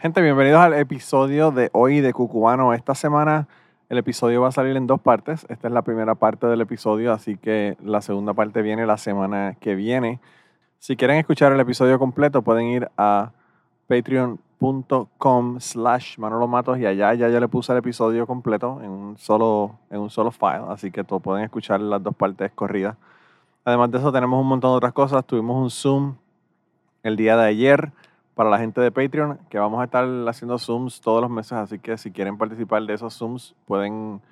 Gente, bienvenidos al episodio de hoy de Cucubano. Esta semana el episodio va a salir en dos partes. Esta es la primera parte del episodio, así que la segunda parte viene la semana que viene. Si quieren escuchar el episodio completo, pueden ir a patreon.com slash Manolo Matos y allá ya yo le puse el episodio completo en un solo, en un solo file, así que todos pueden escuchar las dos partes corridas. Además de eso tenemos un montón de otras cosas. Tuvimos un Zoom el día de ayer para la gente de Patreon, que vamos a estar haciendo Zooms todos los meses, así que si quieren participar de esos Zooms pueden,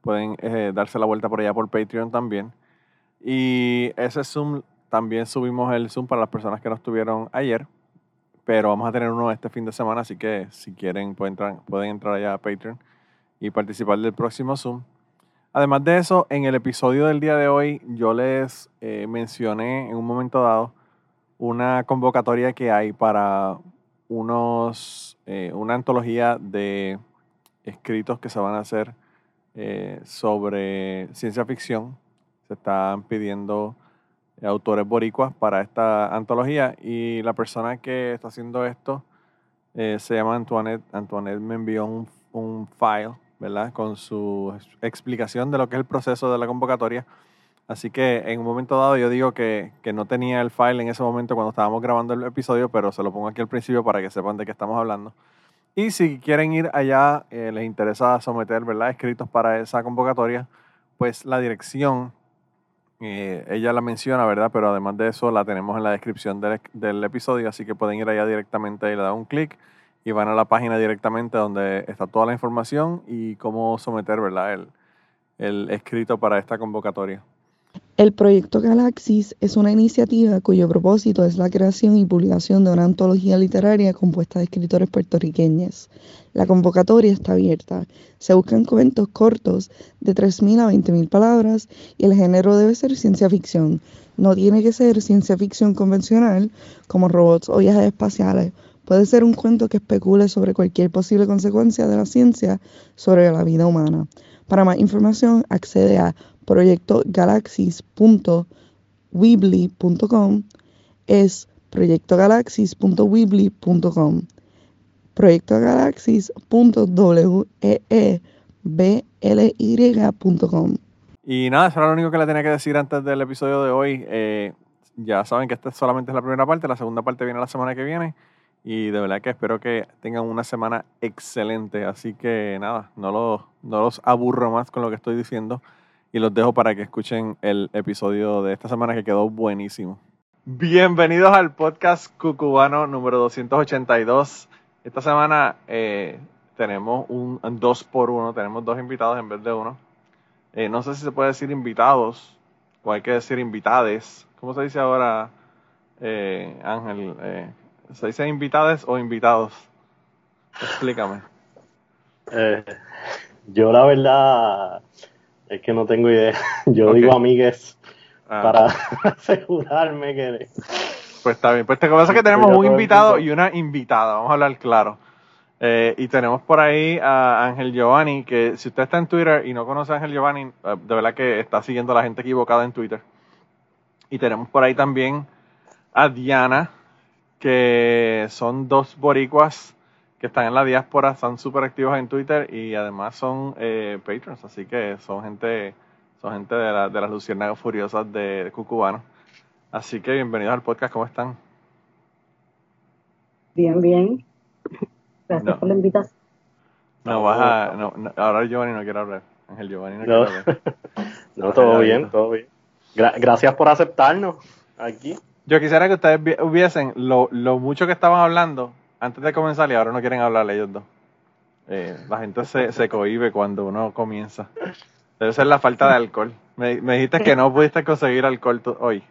pueden eh, darse la vuelta por allá por Patreon también. Y ese Zoom también subimos el Zoom para las personas que no estuvieron ayer pero vamos a tener uno este fin de semana, así que si quieren pueden entrar, pueden entrar allá a Patreon y participar del próximo Zoom. Además de eso, en el episodio del día de hoy yo les eh, mencioné en un momento dado una convocatoria que hay para unos, eh, una antología de escritos que se van a hacer eh, sobre ciencia ficción. Se están pidiendo autores boricuas para esta antología y la persona que está haciendo esto eh, se llama Antoinette. Antoinette me envió un, un, file, ¿verdad? Con su explicación de lo que es el proceso de la convocatoria. Así que en un momento dado yo digo que, que, no tenía el file en ese momento cuando estábamos grabando el episodio, pero se lo pongo aquí al principio para que sepan de qué estamos hablando. Y si quieren ir allá, eh, les interesa someter, ¿verdad? Escritos para esa convocatoria, pues la dirección eh, ella la menciona, ¿verdad? Pero además de eso la tenemos en la descripción del, episodio, así que pueden ir allá directamente y le dan un clic y van a la página directamente donde está toda la información y cómo someter, ¿verdad? El, el escrito para esta convocatoria. El proyecto Galaxis es una iniciativa cuyo propósito es la creación y publicación de una antología literaria compuesta de escritores puertorriqueños. La convocatoria está abierta. Se buscan cuentos cortos de 3.000 a 20.000 palabras y el género debe ser ciencia ficción. No tiene que ser ciencia ficción convencional como robots o viajes espaciales. Puede ser un cuento que especule sobre cualquier posible consecuencia de la ciencia sobre la vida humana. Para más información accede a proyectogalaxis.weebly.com es proyectogalaxis.weebly.com proyectogalaxis.weebly.com Y nada, eso era lo único que le tenía que decir antes del episodio de hoy. Eh, ya saben que esta solamente es la primera parte, la segunda parte viene la semana que viene. Y de verdad que espero que tengan una semana excelente. Así que nada, no los, no los aburro más con lo que estoy diciendo y los dejo para que escuchen el episodio de esta semana que quedó buenísimo. Bienvenidos al podcast Cucubano número 282. Esta semana eh, tenemos un 2 por 1 tenemos dos invitados en vez de uno. Eh, no sé si se puede decir invitados o hay que decir invitades. ¿Cómo se dice ahora, eh, Ángel? ¿Se dice invitades o invitados? Explícame. yo la verdad es que no tengo idea. Yo digo amigues ah. para asegurarme que... Pues está bien. Pues te pasa que tenemos un invitado y una invitada. Vamos a hablar claro. Eh, y tenemos por ahí a Ángel Giovanni, que si usted está en Twitter y no conoce a Ángel Giovanni, eh, de verdad que está siguiendo a la gente equivocada en Twitter. Y tenemos por ahí también a Diana, que son dos boricuas que están en la diáspora, están súper activos en Twitter y además son eh, patrons, así que son gente, son gente de, la, de las luciérnagas furiosas de, Cucubano. Así que bienvenidos al podcast, ¿cómo están? Bien, bien. Gracias por la invitación. No, vas a, no, ahora Giovanni no quiere hablar. Ángel Giovanni no, quiere hablar. no, todo bien, todo bien. gracias por aceptarnos aquí. Yo quisiera que ustedes hubiesen lo, lo mucho que estaban hablando antes de comenzar y ahora no quieren hablar ellos dos. Eh, la gente se, se cohibe cuando uno comienza. Debe ser la falta de alcohol. Me, dijiste que no pudiste conseguir alcohol hoy.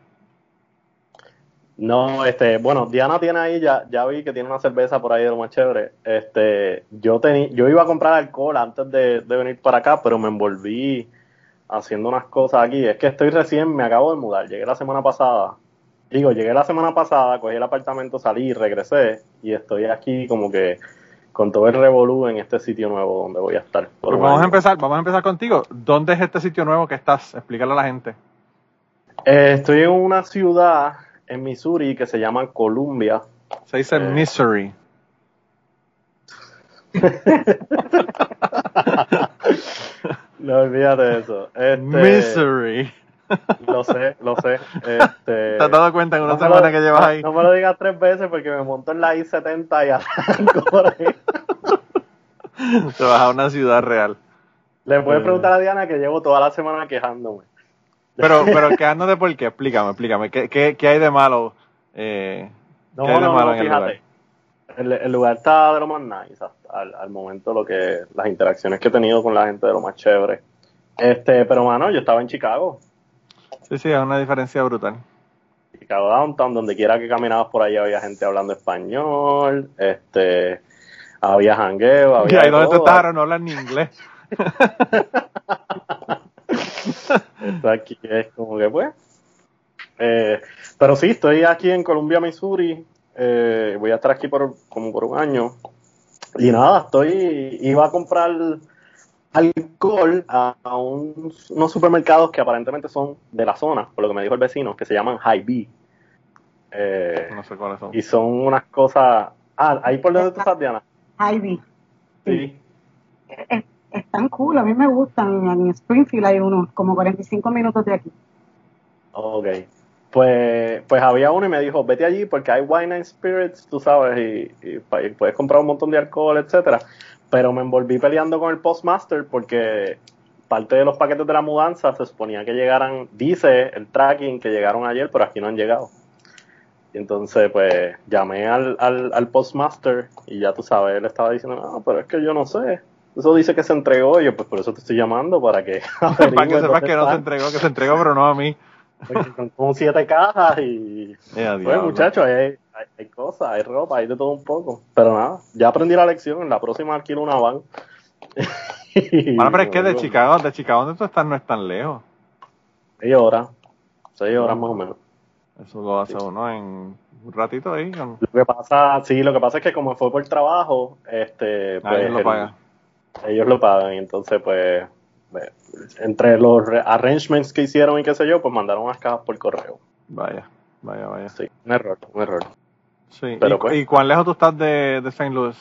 No, este, bueno, Diana tiene ahí, ya, ya vi que tiene una cerveza por ahí de lo más chévere. Este, yo tení, yo iba a comprar alcohol antes de, de venir para acá, pero me envolví haciendo unas cosas aquí. Es que estoy recién, me acabo de mudar, llegué la semana pasada. Digo, llegué la semana pasada, cogí el apartamento, salí, regresé y estoy aquí como que con todo el revolú en este sitio nuevo donde voy a estar. Vamos a empezar, vamos a empezar contigo. ¿Dónde es este sitio nuevo que estás? Explícale a la gente. Eh, estoy en una ciudad en Missouri que se llama Columbia. Se dice Eh. Missouri. No olvídate de eso. Este, Missouri. Lo sé, lo sé. Este, ¿Te has dado cuenta en una no semana lo- que llevas ahí? No me lo digas tres veces porque me monto en la I-70 y arranco por ahí. Te vas a una ciudad real. Le puedes Eh. preguntar a Diana que llevo toda la semana quejándome. Pero, pero quedándote por qué, explícame, explícame. ¿Qué, qué, qué hay de malo? Eh, No, ¿Qué hay de malo no, en el fíjate. El, el lugar está de lo más nice hasta al, al momento lo que las interacciones que he tenido con la gente de lo más chévere. Este, pero mano, yo estaba en Chicago, Sí, sí, es una diferencia brutal. Chicago Downtown, donde quiera que caminabas por ahí había gente hablando español, este, había jangueo, Y había ahí de donde tú estás no hablan ni inglés. Esto aquí es como que pues. Eh, pero sí, estoy aquí en Columbia, Missouri. Eh, voy a estar aquí por como por un año. Y nada, estoy. Iba a comprar alcohol a, a un- unos supermercados que aparentemente son de la zona, por lo que me dijo el vecino, que se llaman High B. Eh, No sé cuáles son. y son unas cosas. Ah, ahí por donde tú estás, Diana. Ivy. Sí. Es- Están cool, a mí me gustan. En Springfield hay unos, como 45 minutos de aquí. Ok. Pues, pues había uno y me dijo, vete allí porque hay wine and spirits, tú sabes, y, y puedes comprar un montón de alcohol, etcétera. Pero me envolví peleando con el postmaster porque parte de los paquetes de la mudanza se suponía que llegaran, dice el tracking que llegaron ayer, pero aquí no han llegado. Y entonces, pues, llamé al, al, al postmaster y ya tú sabes, él estaba diciendo, no, pero es que yo no sé. Eso dice que se entregó, y yo, pues por eso te estoy llamando, para que Para que sepas que no se entregó, que se entregó, pero no a mí. Porque son como siete cajas y pues muchachos hay, hay, hay cosas, hay ropa, hay de todo un poco. Pero nada, ya aprendí la lección, en la próxima alquilo una van. Bueno, pero es que de Chicago, de Chicago donde tú estás no es tan lejos. Seis horas, seis horas más o menos. Eso lo hace uno en un ratito ahí. Lo que pasa, sí, lo que pasa es que como fue por trabajo, este, Ah, pues, ellos lo pagan. ellos lo pagan y entonces pues entre los arrangements que hicieron y qué sé yo, pues mandaron unas cajas por correo. Vaya, vaya, vaya. Sí, un error, un error. Sí. Pero ¿Y, pues- y cuán lejos tú estás de, de St. Louis?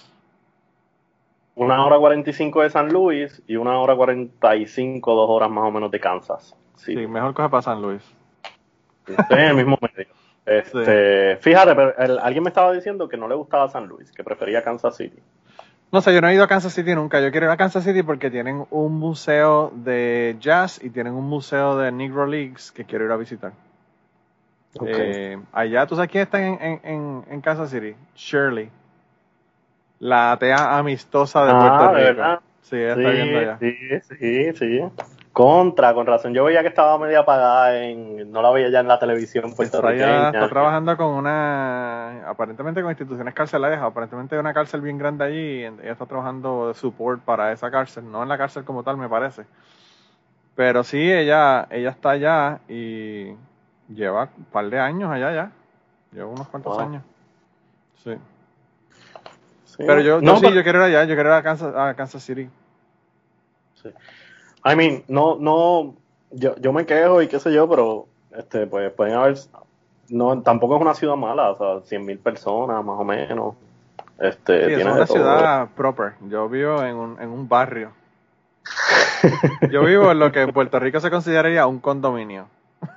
Una hora 45 de San Luis y una hora 45, dos horas más o menos de Kansas. Sí, Sí, mejor coge para San Luis. estoy en el mismo medio. Este, Fíjate, pero el- alguien me estaba diciendo que no le gustaba San Luis, que prefería Kansas City. No sé, yo no he ido a Kansas City nunca. Yo quiero ir a Kansas City porque tienen un museo de jazz y tienen un museo de Negro Leagues que quiero ir a visitar. Eh, allá, ¿tú sabes quién está en, en, en, en Kansas City? Shirley. La atea amistosa de Ah, Puerto ¿de Rico. verdad? Sí, ella está viendo allá. sí, sí, sí. Contra, con razón. Yo veía que estaba media apagada en. No la veía ya en la televisión Está, puertorriqueña. está trabajando con una, aparentemente con instituciones carcelarias, aparentemente hay una cárcel bien grande allí y ella está trabajando de support para esa cárcel, no en la cárcel como tal me parece. Pero sí, ella, ella está allá y lleva un par de años allá ya, lleva unos cuantos Wow. años. Sí. Sí. Pero yo, yo No, sí, yo quiero ir allá, yo quiero ir a Kansas, a Kansas City. I mean, no, no, yo, yo me quejo y qué sé yo, pero este, pues pueden haber, no, tampoco es una ciudad mala, o sea, 100 mil personas más o menos. Este, Sí, es tiene una ciudad proper. Yo vivo en un, en un barrio. Yo vivo en lo que en Puerto Rico se consideraría un condominio.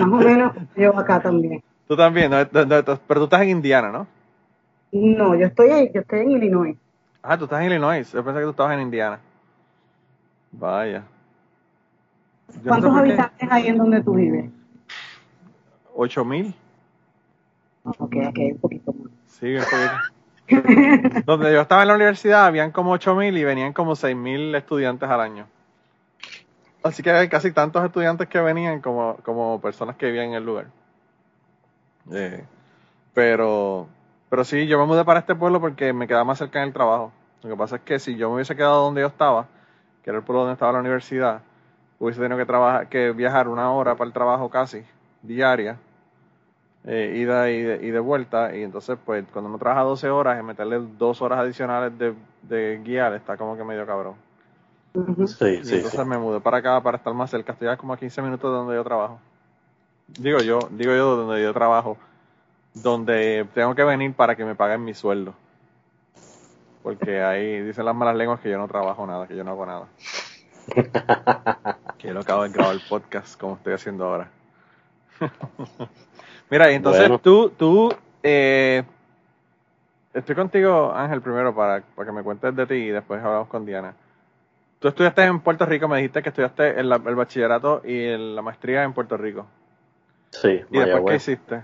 Más o menos yo acá también. Tú también, ¿no? No, no, pero tú estás en Indiana, ¿no? No, yo estoy ahí, yo estoy en Illinois. Ah, tú estás en Illinois. Yo pensé que tú estabas en Indiana. Vaya. Yo no sé ¿Cuántos habitantes hay en donde tú vives? ¿Ocho mil? Ok, ok, un poquito más. Sí, un poquito. Donde yo estaba en la universidad habían como ocho mil y venían como seis mil estudiantes al año. Así que hay casi tantos estudiantes que venían como, como personas que vivían en el lugar. Eh, pero, pero sí, yo me mudé para este pueblo porque me quedaba más cerca del trabajo. Lo que pasa es que si yo me hubiese quedado donde yo estaba, que era el pueblo donde estaba la universidad, hubiese tenido que, trabajar, que viajar una hora para el trabajo casi, diaria, eh, ida y de, y de, vuelta, y entonces pues cuando uno trabaja 12 horas, y meterle dos horas adicionales de, de guiar está como que medio cabrón. Sí, Y sí, entonces sí. me mudé para acá para estar más cerca, estoy a como a 15 minutos de donde yo trabajo. Digo yo, digo yo donde yo trabajo, donde tengo que venir para que me paguen mi sueldo. Porque ahí dicen las malas lenguas que yo no trabajo nada, que yo no hago nada. que yo no acabo de grabar el podcast como estoy haciendo ahora. Mira, y entonces Bueno. tú, tú, eh, estoy contigo, Ángel, primero para, para que me cuentes de ti y después hablamos con Diana. Tú estudiaste en Puerto Rico, me dijiste que estudiaste el, el bachillerato y el- la maestría en Puerto Rico. Sí, ¿Y después qué hiciste?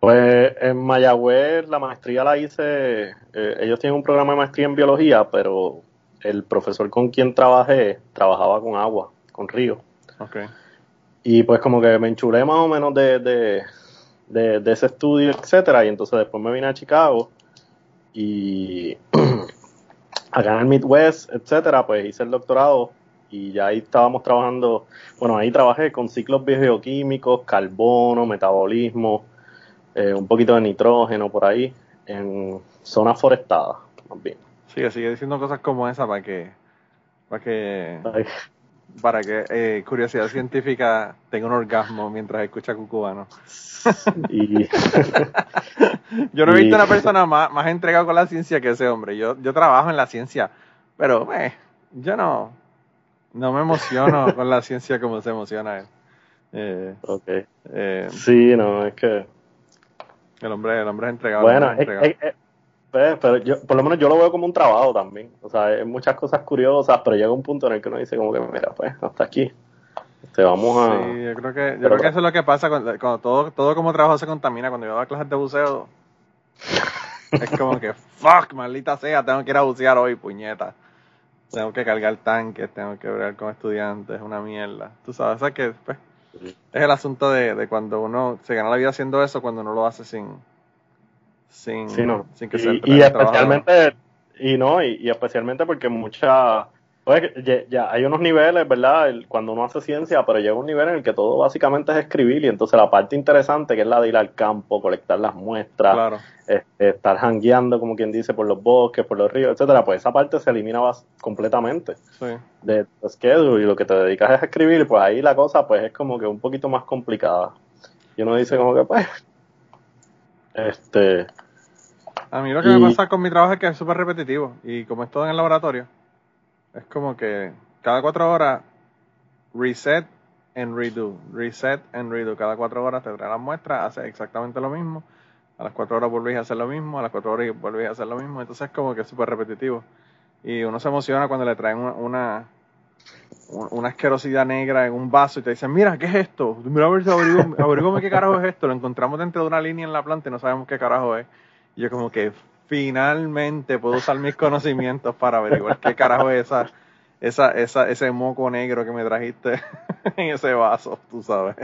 Pues en Mayagüez la maestría la hice, eh, ellos tienen un programa de maestría en biología, pero el profesor con quien trabajé trabajaba con agua, con río. Ok. Y pues como que me enchulé más o menos de, de, de, de ese estudio, etcétera, y entonces después me vine a Chicago y acá en el Midwest, etcétera, pues hice el doctorado y ya ahí estábamos trabajando, bueno, ahí trabajé con ciclos bioquímicos, carbono, metabolismo, eh, un poquito de nitrógeno por ahí, en zonas forestadas, más bien. Sigue, sigue diciendo cosas como esa para que, para que, para que eh, curiosidad científica tenga un orgasmo mientras escucha cucubano. Y Yo no he Y- visto una persona más, más entregada con la ciencia que ese hombre. Yo, yo trabajo en la ciencia, pero eh, yo no, no me emociono con la ciencia como se emociona él. Eh, ok. eh, Sí, no, es que el hombre, el hombre es entregado. Bueno, es es- entregado. es- es- pues, pero yo, por lo menos yo lo veo como un trabajo también. O sea, hay muchas cosas curiosas, pero llega un punto en el que uno dice como que, mira, pues, hasta aquí. Este, vamos a... Sí, yo creo que, yo Pero- creo que eso es lo que pasa cuando, cuando todo, todo como trabajo se contamina. Cuando yo doy clases de buceo, es como que, fuck, maldita sea, tengo que ir a bucear hoy, puñeta. Tengo que cargar tanques, tengo que ver con estudiantes, es una mierda. Tú sabes, sea que pues, es el asunto de, de cuando uno se gana la vida haciendo eso, cuando uno lo hace sin, sin, Sí, no. sin que y, el y trabajo especialmente, y no, y, y especialmente porque muchas, pues, ya, ya hay unos niveles, ¿verdad? El- cuando uno hace ciencia, pero llega un nivel en el que todo básicamente es escribir y entonces la parte interesante que es la de ir al campo, colectar las muestras, Claro, este, estar jangueando, como quien dice, por los bosques, por los ríos, etcétera, pues esa parte se elimina completamente sí. de tu schedule y lo que te dedicas es a escribir, pues ahí la cosa pues es como que un poquito más complicada. Y uno dice como que pues este A mí lo que Y- me pasa con mi trabajo es que es súper repetitivo y como es todo en el laboratorio, es como que cada cuatro horas reset and redo, reset and redo. Cada cuatro horas te trae las muestras, haces exactamente lo mismo. A las cuatro horas volvés a hacer lo mismo, a las cuatro horas volvés a hacer lo mismo. Entonces es como que es súper repetitivo. Y uno se emociona cuando le traen una, una, un- una asquerosidad negra en un vaso y te dicen, mira, ¿qué es esto? Mira a ver qué carajo es esto. Lo encontramos dentro de una línea en la planta y no sabemos qué carajo es. Yo como que finalmente puedo usar mis conocimientos para averiguar qué carajo es esa, esa, esa, ese moco negro que me trajiste en ese vaso, tú sabes.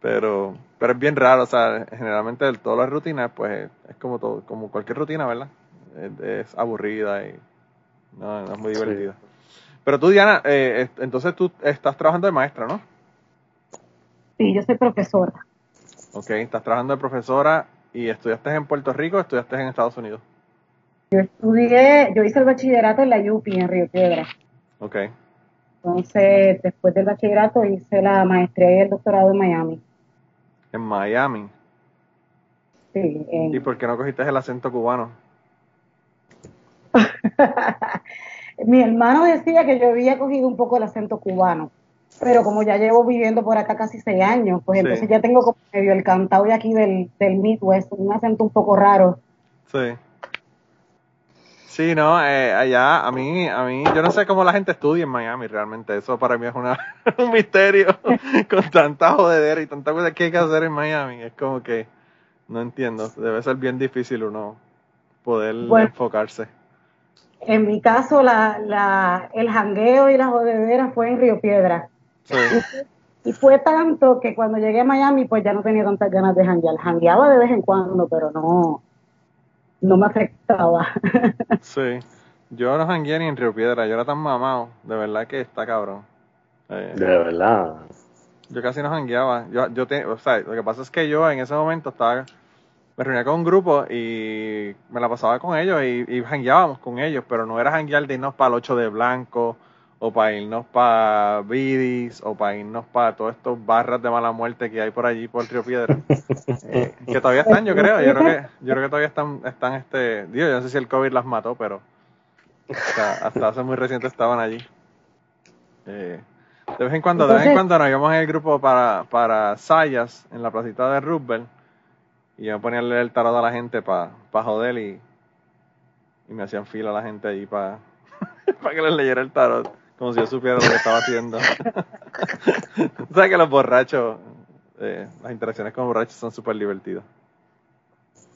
Pero, pero es bien raro, o sea, generalmente el- todas las rutinas, pues es como todo, como cualquier rutina, ¿verdad? Es, es aburrida y no, no es muy Sí. divertida. Pero tú, Diana, eh, entonces tú estás trabajando de maestra, ¿no? Sí, yo soy profesora. Ok, estás trabajando de profesora y estudiaste en Puerto Rico o estudiaste en Estados Unidos. Yo estudié, yo hice el bachillerato en la UPI en Río Piedra. Ok, Entonces, después del bachillerato hice la maestría y el doctorado en Miami. en Miami. Sí, en- ¿Y por qué no cogiste el acento cubano? Mi hermano decía que yo había cogido un poco el acento cubano, pero como ya llevo viviendo por acá casi seis años, pues Sí. entonces ya tengo como medio el cantado de aquí del, del Midwest, un acento un poco raro. Sí. Sí, no, eh, allá a mí, a mí, yo no sé cómo la gente estudia en Miami realmente, eso para mí es una, un misterio con tanta jodedera y tanta cosa que hay que hacer en Miami, es como que no entiendo, debe ser bien difícil uno poder Bueno. enfocarse. En mi caso, la, la, el jangueo y la jodedera fue en Río Piedra. Sí, Y fue tanto que cuando llegué a Miami, pues ya no tenía tantas ganas de janguear. Jangueaba de vez en cuando, pero no, no me afectaba. Sí. Yo no jangueé ni en Río Piedra, yo era tan mamado, de verdad que está cabrón. Eh, De verdad. yo casi no jangueaba. Yo, yo te- o sea, lo que pasa es que yo en ese momento estaba, me reunía con un grupo y me la pasaba con ellos y, y jangueábamos con ellos, pero no era janguear de irnos para el 8 de Blanco o para irnos para Bidis o para irnos para todos estos barras de mala muerte que hay por allí por Río Piedra. Eh, que todavía están, yo creo. Yo creo que, yo creo que todavía están, están este, digo, yo no sé si el COVID las mató, pero hasta, hasta hace muy reciente estaban allí. Eh, de vez en cuando, de vez en cuando nos íbamos en el grupo para, para Sayas, en la placita de Roosevelt, y yo ponía a leer el tarot a la gente para joder y, y me hacían fila la gente allí para que les leyera el tarot, como si yo supiera lo que estaba haciendo. sabes que los borrachos, eh, las interacciones con borrachos son súper divertidas.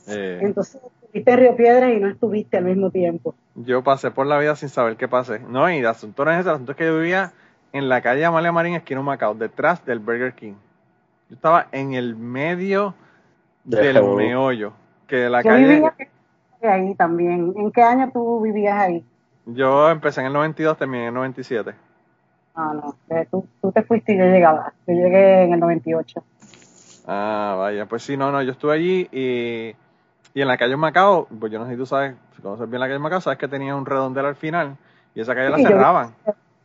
Eh, Entonces, estuviste en Río Piedras y no estuviste al mismo tiempo. yo pasé por la vida sin saber qué pasé. No, y el asunto no es ese, el asunto es que yo vivía en la calle Amalia Marín, esquina Macao, detrás del Burger King. Yo estaba en el medio De del meollo. Que la Yo calle. vivía ahí también. ¿En qué año tú vivías ahí? Yo empecé en el 92, terminé en el 97. Ah, no, tú, tú te fuiste y yo llegaba. Yo llegué en el 98. Ah, vaya, pues sí, no, no, yo estuve allí y, y en la calle Macao, pues yo no sé si tú sabes, si conoces bien la calle Macao, sabes que tenía un redondel al final y esa calle la yo- cerraban.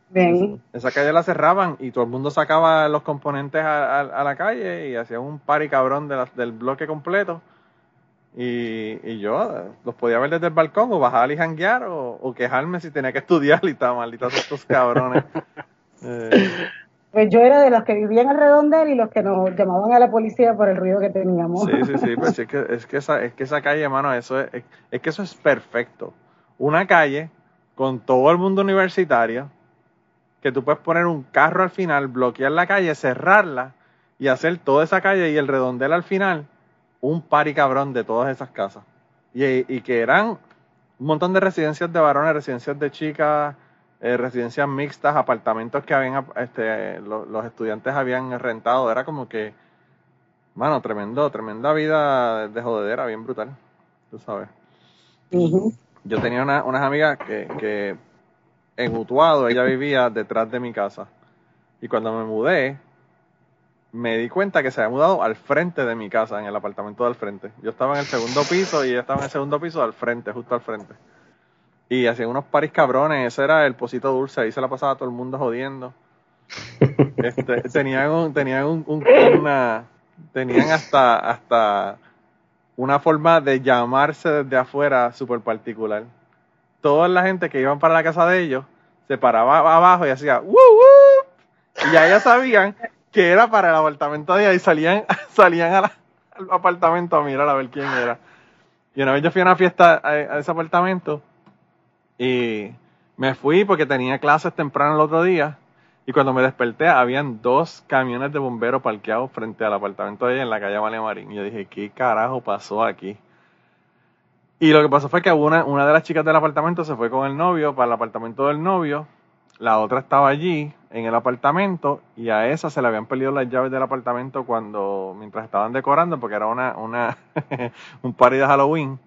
Bien. Esa calle la cerraban y todo el mundo sacaba los componentes a, a- a la calle y hacía un party cabrón de la- del bloque completo. Y, y yo los podía ver desde el balcón o bajar y janguear o, o quejarme si tenía que estudiar y estaba malditos estos cabrones. Eh, Pues yo era de los que vivían en Redondel y los que nos llamaban a la policía por el ruido que teníamos. Sí, sí, sí, pues es que, es que esa, es que esa calle, hermano, eso es, es, es que eso es perfecto. Una calle con todo el mundo universitario, que tú puedes poner un carro al final, bloquear la calle, cerrarla y hacer toda esa calle y el redondel al final, un pari cabrón de todas esas casas. Y, y que eran un montón de residencias de varones, residencias de chicas, eh, residencias mixtas, apartamentos que habían, este, lo- los estudiantes habían rentado. Era como que, Mano, tremendo, tremenda vida de jodedera, bien brutal. Tú sabes. Yo tenía una- unas amigas que, que en Utuado ella vivía detrás de mi casa. Y cuando me mudé, me di cuenta que se había mudado al frente de mi casa, en el apartamento del frente. Yo estaba en el segundo piso y ella estaba en el segundo piso al frente, justo al frente. Y hacían unos paris cabrones, ese era el Pocito Dulce, ahí se la pasaba todo el mundo jodiendo. Este, tenían un, tenían un, un- una, tenían hasta, hasta una forma de llamarse desde afuera súper particular. Toda la gente que iban para la casa de ellos se paraba abajo y hacía ¡Woo, woo! Y ya ellas sabían que era para el apartamento de y salían, salían a la- al apartamento a mirar a ver quién era. Y una vez yo fui a una fiesta a, ese apartamento y me fui porque tenía clases temprano el otro día. Y cuando me desperté, habían dos camiones de bomberos parqueados frente al apartamento de ella en la calle María Marín. Y yo dije, ¿qué carajo pasó aquí? Y lo que pasó fue que una, una de las chicas del apartamento se fue con el novio para el apartamento del novio. La otra estaba allí en el apartamento y a esa se le habían perdido las llaves del apartamento cuando mientras estaban decorando porque era una, una un party de Halloween.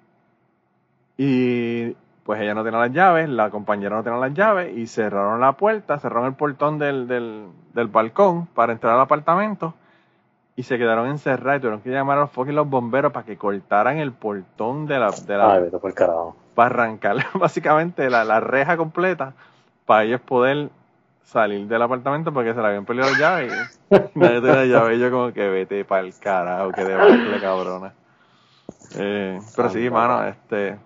Y pues ella no tenía las llaves, la compañera no tenía las llaves y cerraron la puerta, cerraron el portón del, del, del balcón para entrar al apartamento y se quedaron encerrados y tuvieron que llamar a los fucking los bomberos para que cortaran el portón de la, de la Ay, vete por carajo. para arrancar básicamente la, la reja completa para ellos poder salir del apartamento porque se le habían perdido las llaves y nadie tenía llave y yo como que vete para el carajo que debacle cabrona eh, pero sí mano este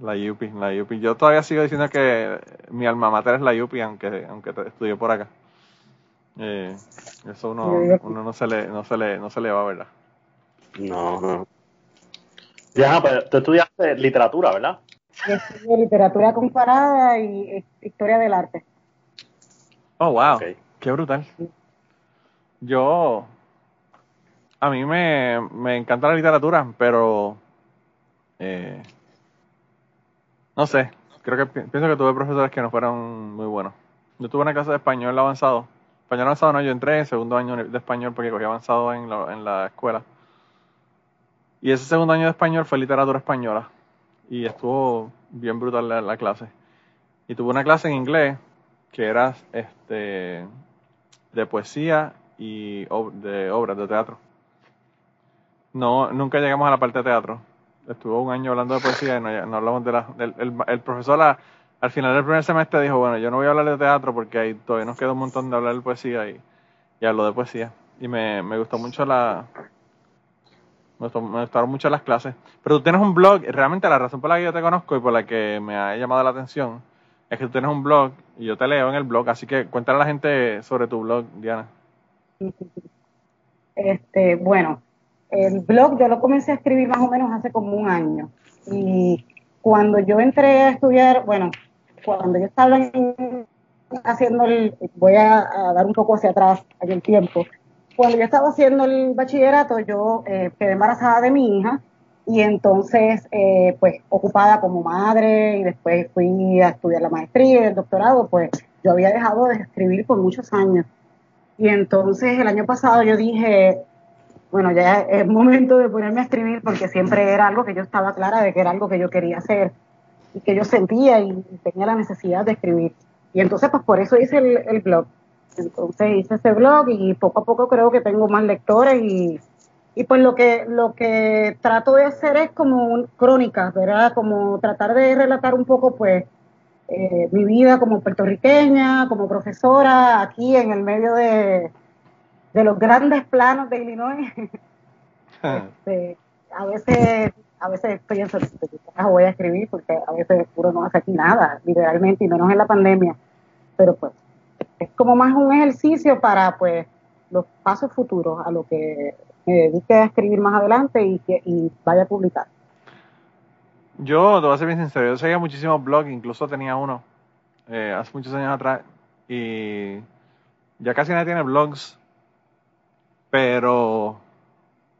la Yupi, la Yupi. Yo todavía sigo diciendo que mi alma mater es la Yupi, aunque, aunque te- estudié por acá. Eh, eso uno, uno no se le, no se le, no se le va, ¿verdad? No, no. Ya, pero tú estudiaste literatura, ¿verdad? Literatura comparada y eh, historia del arte. Oh, wow. Qué brutal. Yo, a mí me, me encanta la literatura, pero, eh, no sé, creo que pi- pienso que tuve profesores que no fueron muy buenos. Yo tuve una clase de español avanzado, Español avanzado no, yo entré en segundo año de español porque cogí avanzado en, la- en la escuela. Y ese segundo año de español fue literatura española. Y estuvo bien brutal la, la clase. Y tuve una clase en inglés que era este de poesía y de obras de teatro. No, nunca llegamos a la parte de teatro. Estuvo un año hablando de poesía y no, no hablamos de la... el, profesor al final del primer semestre dijo, bueno, yo no voy a hablar de teatro porque ahí todavía nos queda un montón de hablar de poesía y, y habló de poesía. Y me, me gustó mucho la... Me, gustaron mucho las clases. Pero tú tienes un blog, realmente la razón por la que yo te conozco y por la que me ha llamado la atención es que tú tienes un blog y yo te leo en el blog, así que cuéntale a la gente sobre tu blog, Diana. Este, bueno, el blog yo lo comencé a escribir más o menos hace como un año. Y cuando yo entré a estudiar, bueno, cuando yo estaba en- haciendo el, voy a, a dar un poco hacia atrás en el tiempo. Cuando yo estaba haciendo el bachillerato, yo eh, quedé embarazada de mi hija y entonces, eh, pues, ocupada como madre y después fui a estudiar la maestría y el doctorado, pues, yo había dejado de escribir por muchos años. Y entonces el año pasado yo dije, bueno, ya es momento de ponerme a escribir porque siempre era algo que yo estaba clara de que era algo que yo quería hacer y que yo sentía y tenía la necesidad de escribir. Y entonces pues por eso hice el, el blog. Entonces hice ese blog y poco a poco creo que tengo más lectores y, y pues lo que, lo que trato de hacer es como un, crónicas, ¿verdad? Como tratar de relatar un poco pues eh, mi vida como puertorriqueña, como profesora, aquí en el medio de, de los grandes planos de Illinois. Este, a veces a veces pienso que voy a escribir porque a veces uno no hace aquí nada, literalmente, y menos en la pandemia. Pero pues es como más un ejercicio para pues los pasos futuros a lo que me dedique a escribir más adelante y que y vaya a publicar. Yo, te voy a ser bien sincero, yo seguía muchísimos blogs, incluso tenía uno eh, hace muchos años atrás y ya casi nadie tiene blogs, pero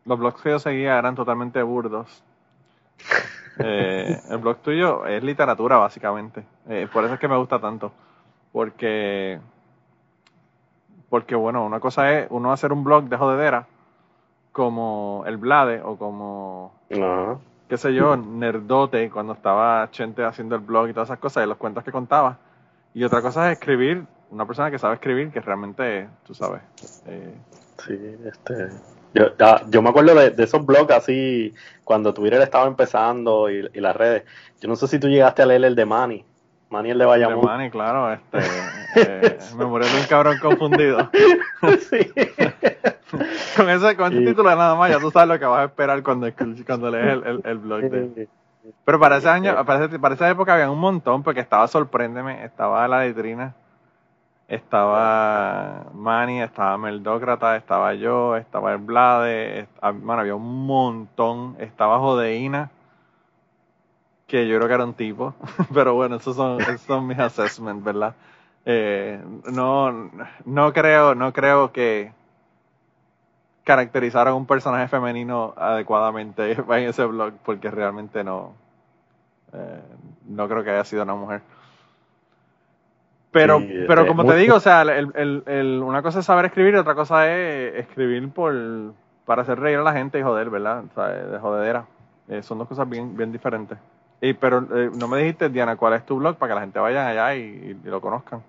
los blogs que yo seguía eran totalmente burdos. Eh, el blog tuyo es literatura, básicamente. Eh, por eso es que me gusta tanto. Porque, porque, bueno, una cosa es uno hacer un blog de jodedera, como el Blade o como No. qué sé yo, nerdote cuando estaba Chente haciendo el blog y todas esas cosas y los cuentos que contaba. Y otra cosa es escribir, una persona que sabe escribir, que realmente, tú sabes. eh, Sí, este. Yo, yo me acuerdo de, de esos blogs así, cuando Twitter estaba empezando y, y las redes. Yo no sé si tú llegaste a leer el de Manny. Manny el de de Bayamón. Manny, claro, este, eh, me murió de un cabrón confundido. sí. con ese, con ese Y- título nada más, ya tú sabes lo que vas a esperar cuando, cuando lees el, el, el blog de Pero para ese año, para, ese- para esa época había un montón, porque estaba Sorpréndeme, estaba La Letrina, estaba Manny, estaba Meldócrata, estaba yo, estaba el Blade, est- ah, bueno, había un montón, estaba Jodeína, que yo creo que era un tipo, pero bueno, esos son, esos son mis assessments, ¿verdad? Eh, no, no creo, no creo que caracterizaron un personaje femenino adecuadamente en ese blog, porque realmente no, eh, no creo que haya sido una mujer. Pero, Sí, pero este, como te digo, o sea, el, el, el- una cosa es saber escribir y otra cosa es escribir por para hacer reír a la gente y joder, ¿verdad? O sea, de jodedera. Eh, son dos cosas bien, bien diferentes. Y, pero eh, no me dijiste, Diana, cuál es tu blog para que la gente vaya allá y, y lo conozcan.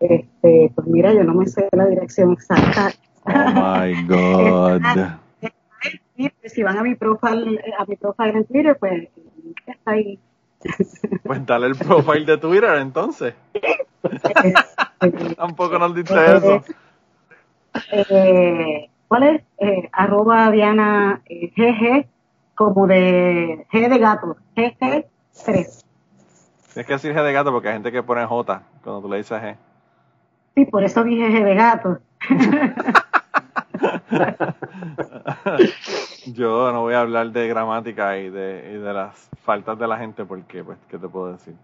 Este, pues mira, yo no me sé la dirección exacta. Oh my God. Si van a mi profile, a mi profile en Twitter, pues está ahí. Pues dale el profile de Twitter entonces. Este, Tampoco nos diste eso. eh, ¿Cuál es? Eh, arroba Diana eh, GG, como de G de gato, GG 3. Tienes que decir G de gato porque hay gente que pone J cuando tú le dices G. Sí, por eso dije G de gato. Yo no voy a hablar de gramática y de, y de las faltas de la gente porque, pues, ¿qué te puedo decir?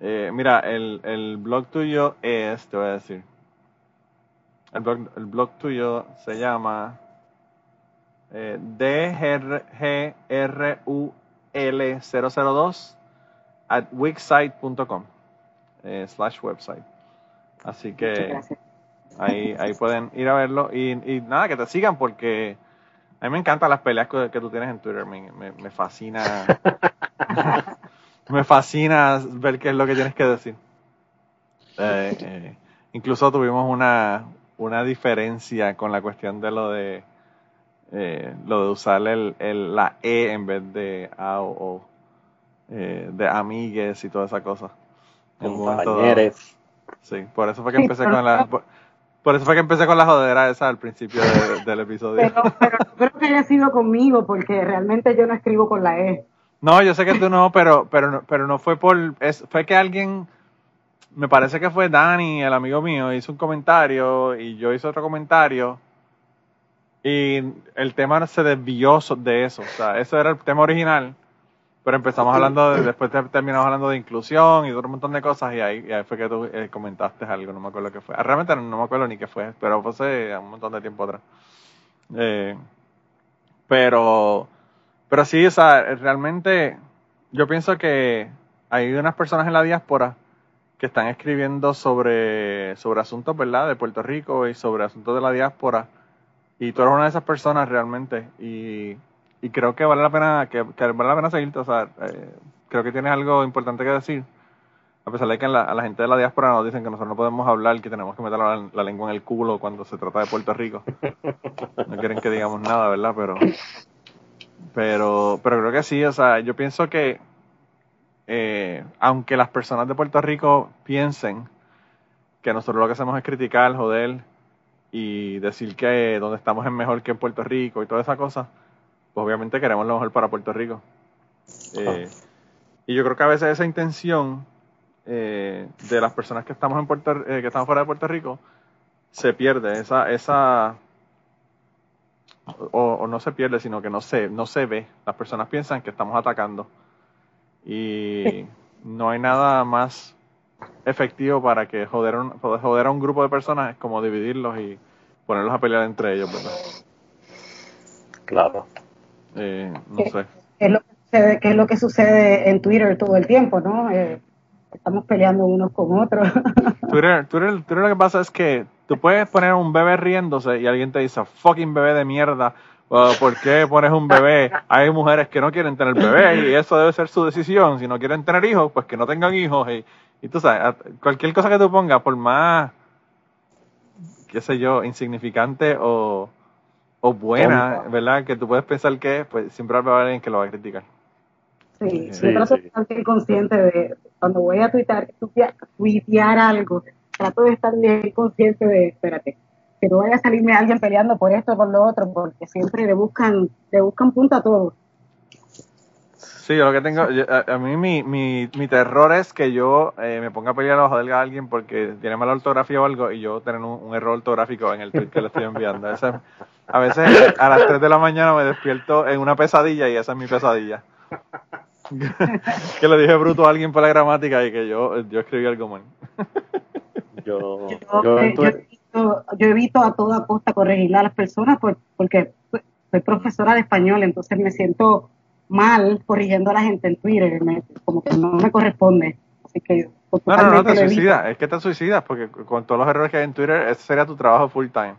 Eh, mira, el, el blog tuyo es, te voy a decir, el blog, el blog tuyo se llama eh, DGRUL002 at wixsite.com eh, slash website. Así que ahí, ahí pueden ir a verlo. Y, y nada, que te sigan porque a mí me encantan las peleas que, que tú tienes en Twitter. Me, me, me fascina. me fascina ver qué es lo que tienes que decir. Eh, eh, incluso tuvimos una, una diferencia con la cuestión de lo de eh, lo de usar el, el- la E en vez de A o O, eh, de amigues y toda esa cosa. Compañeros. Sí, por eso fue que empecé con la por, por eso fue que empecé con la jodera esa al principio de- del episodio. Pero, pero no creo que haya sido conmigo, porque realmente yo no escribo con la E. No, yo sé que tú no, pero pero no, pero no fue por es, fue que alguien me parece que fue Dani, el amigo mío, hizo un comentario y yo hice otro comentario y el tema se desvió de eso, o sea, eso era el tema original, pero empezamos hablando de, después te- terminamos hablando de inclusión y de otro montón de cosas y ahí, y ahí fue que tú eh, comentaste algo, no me acuerdo qué fue. Ah, Realmente no, no me acuerdo ni qué fue, pero fue hace un montón de tiempo atrás. Eh, pero pero sí, o sea, realmente yo pienso que hay unas personas en la diáspora que están escribiendo sobre, sobre asuntos, ¿verdad?, de Puerto Rico y sobre asuntos de la diáspora. Y tú eres una de esas personas realmente. Y, y creo que vale la pena, que, que vale la pena seguirte. O sea, eh, creo que tienes algo importante que decir. A pesar de que la- a la gente de la diáspora nos dicen que nosotros no podemos hablar, que tenemos que meter la, lengua en el culo cuando se trata de Puerto Rico. No quieren que digamos nada, ¿verdad? Pero, pero, pero creo que sí, o sea, yo pienso que eh, aunque las personas de Puerto Rico piensen que nosotros lo que hacemos es criticar, joder y decir que donde estamos es mejor que en Puerto Rico y toda esa cosa, pues obviamente queremos lo mejor para Puerto Rico. Eh, y yo creo que a veces esa intención eh, de las personas que estamos en Puerto, eh, que estamos fuera de Puerto Rico se pierde esa esa o, o no se pierde, sino que no se, no se ve. Las personas piensan que estamos atacando. Y no hay nada más efectivo para que joder, a un- joder a un grupo de personas es como dividirlos y ponerlos a pelear entre ellos, ¿verdad? Claro. Eh, no ¿Qué? sé. Es lo que sucede, que es lo que sucede en Twitter todo el tiempo, ¿no? Eh, estamos peleando unos con otros. Twitter, Twitter, Twitter lo que pasa es que tú puedes poner un bebé riéndose y alguien te dice, fucking bebé de mierda, ¿por qué pones un bebé? Hay mujeres que no quieren tener bebé y eso debe ser su decisión. Si no quieren tener hijos, pues que no tengan hijos. Y, y tú sabes, cualquier cosa que tú pongas, por más, qué sé yo, insignificante o, o buena, Tonta. ¿verdad? Que tú puedes pensar que es, pues siempre va a haber alguien que lo va a criticar. Sí, Sí, yo trato sí. de consciente de cuando voy a tuitear, tuitea- tuitear algo, trato de estar bien consciente de, espérate, que no vaya a salirme alguien peleando por esto o por lo otro, porque siempre le buscan, le buscan punta a todo. Sí, yo lo que tengo, yo- a, a mí mi, mi, mi terror es que yo eh, me ponga a pelear o a joder a alguien porque tiene mala ortografía o algo y yo tener un, un error ortográfico en el tweet que le estoy enviando. Ese- a veces a las 3 de la mañana me despierto en una pesadilla y esa es mi pesadilla. que le dije bruto a alguien por la gramática y que yo, yo escribí algo mal. Yo, Yo, yo eh, yo evito, yo evito a toda costa corregirle a las personas por- porque soy profesora de español, entonces me siento mal corrigiendo a la gente en Twitter, me- como que no me corresponde. Así que pues, No, no, no, te suicidas. Es que te suicidas porque con todos los errores que hay en Twitter, ese sería tu trabajo full time.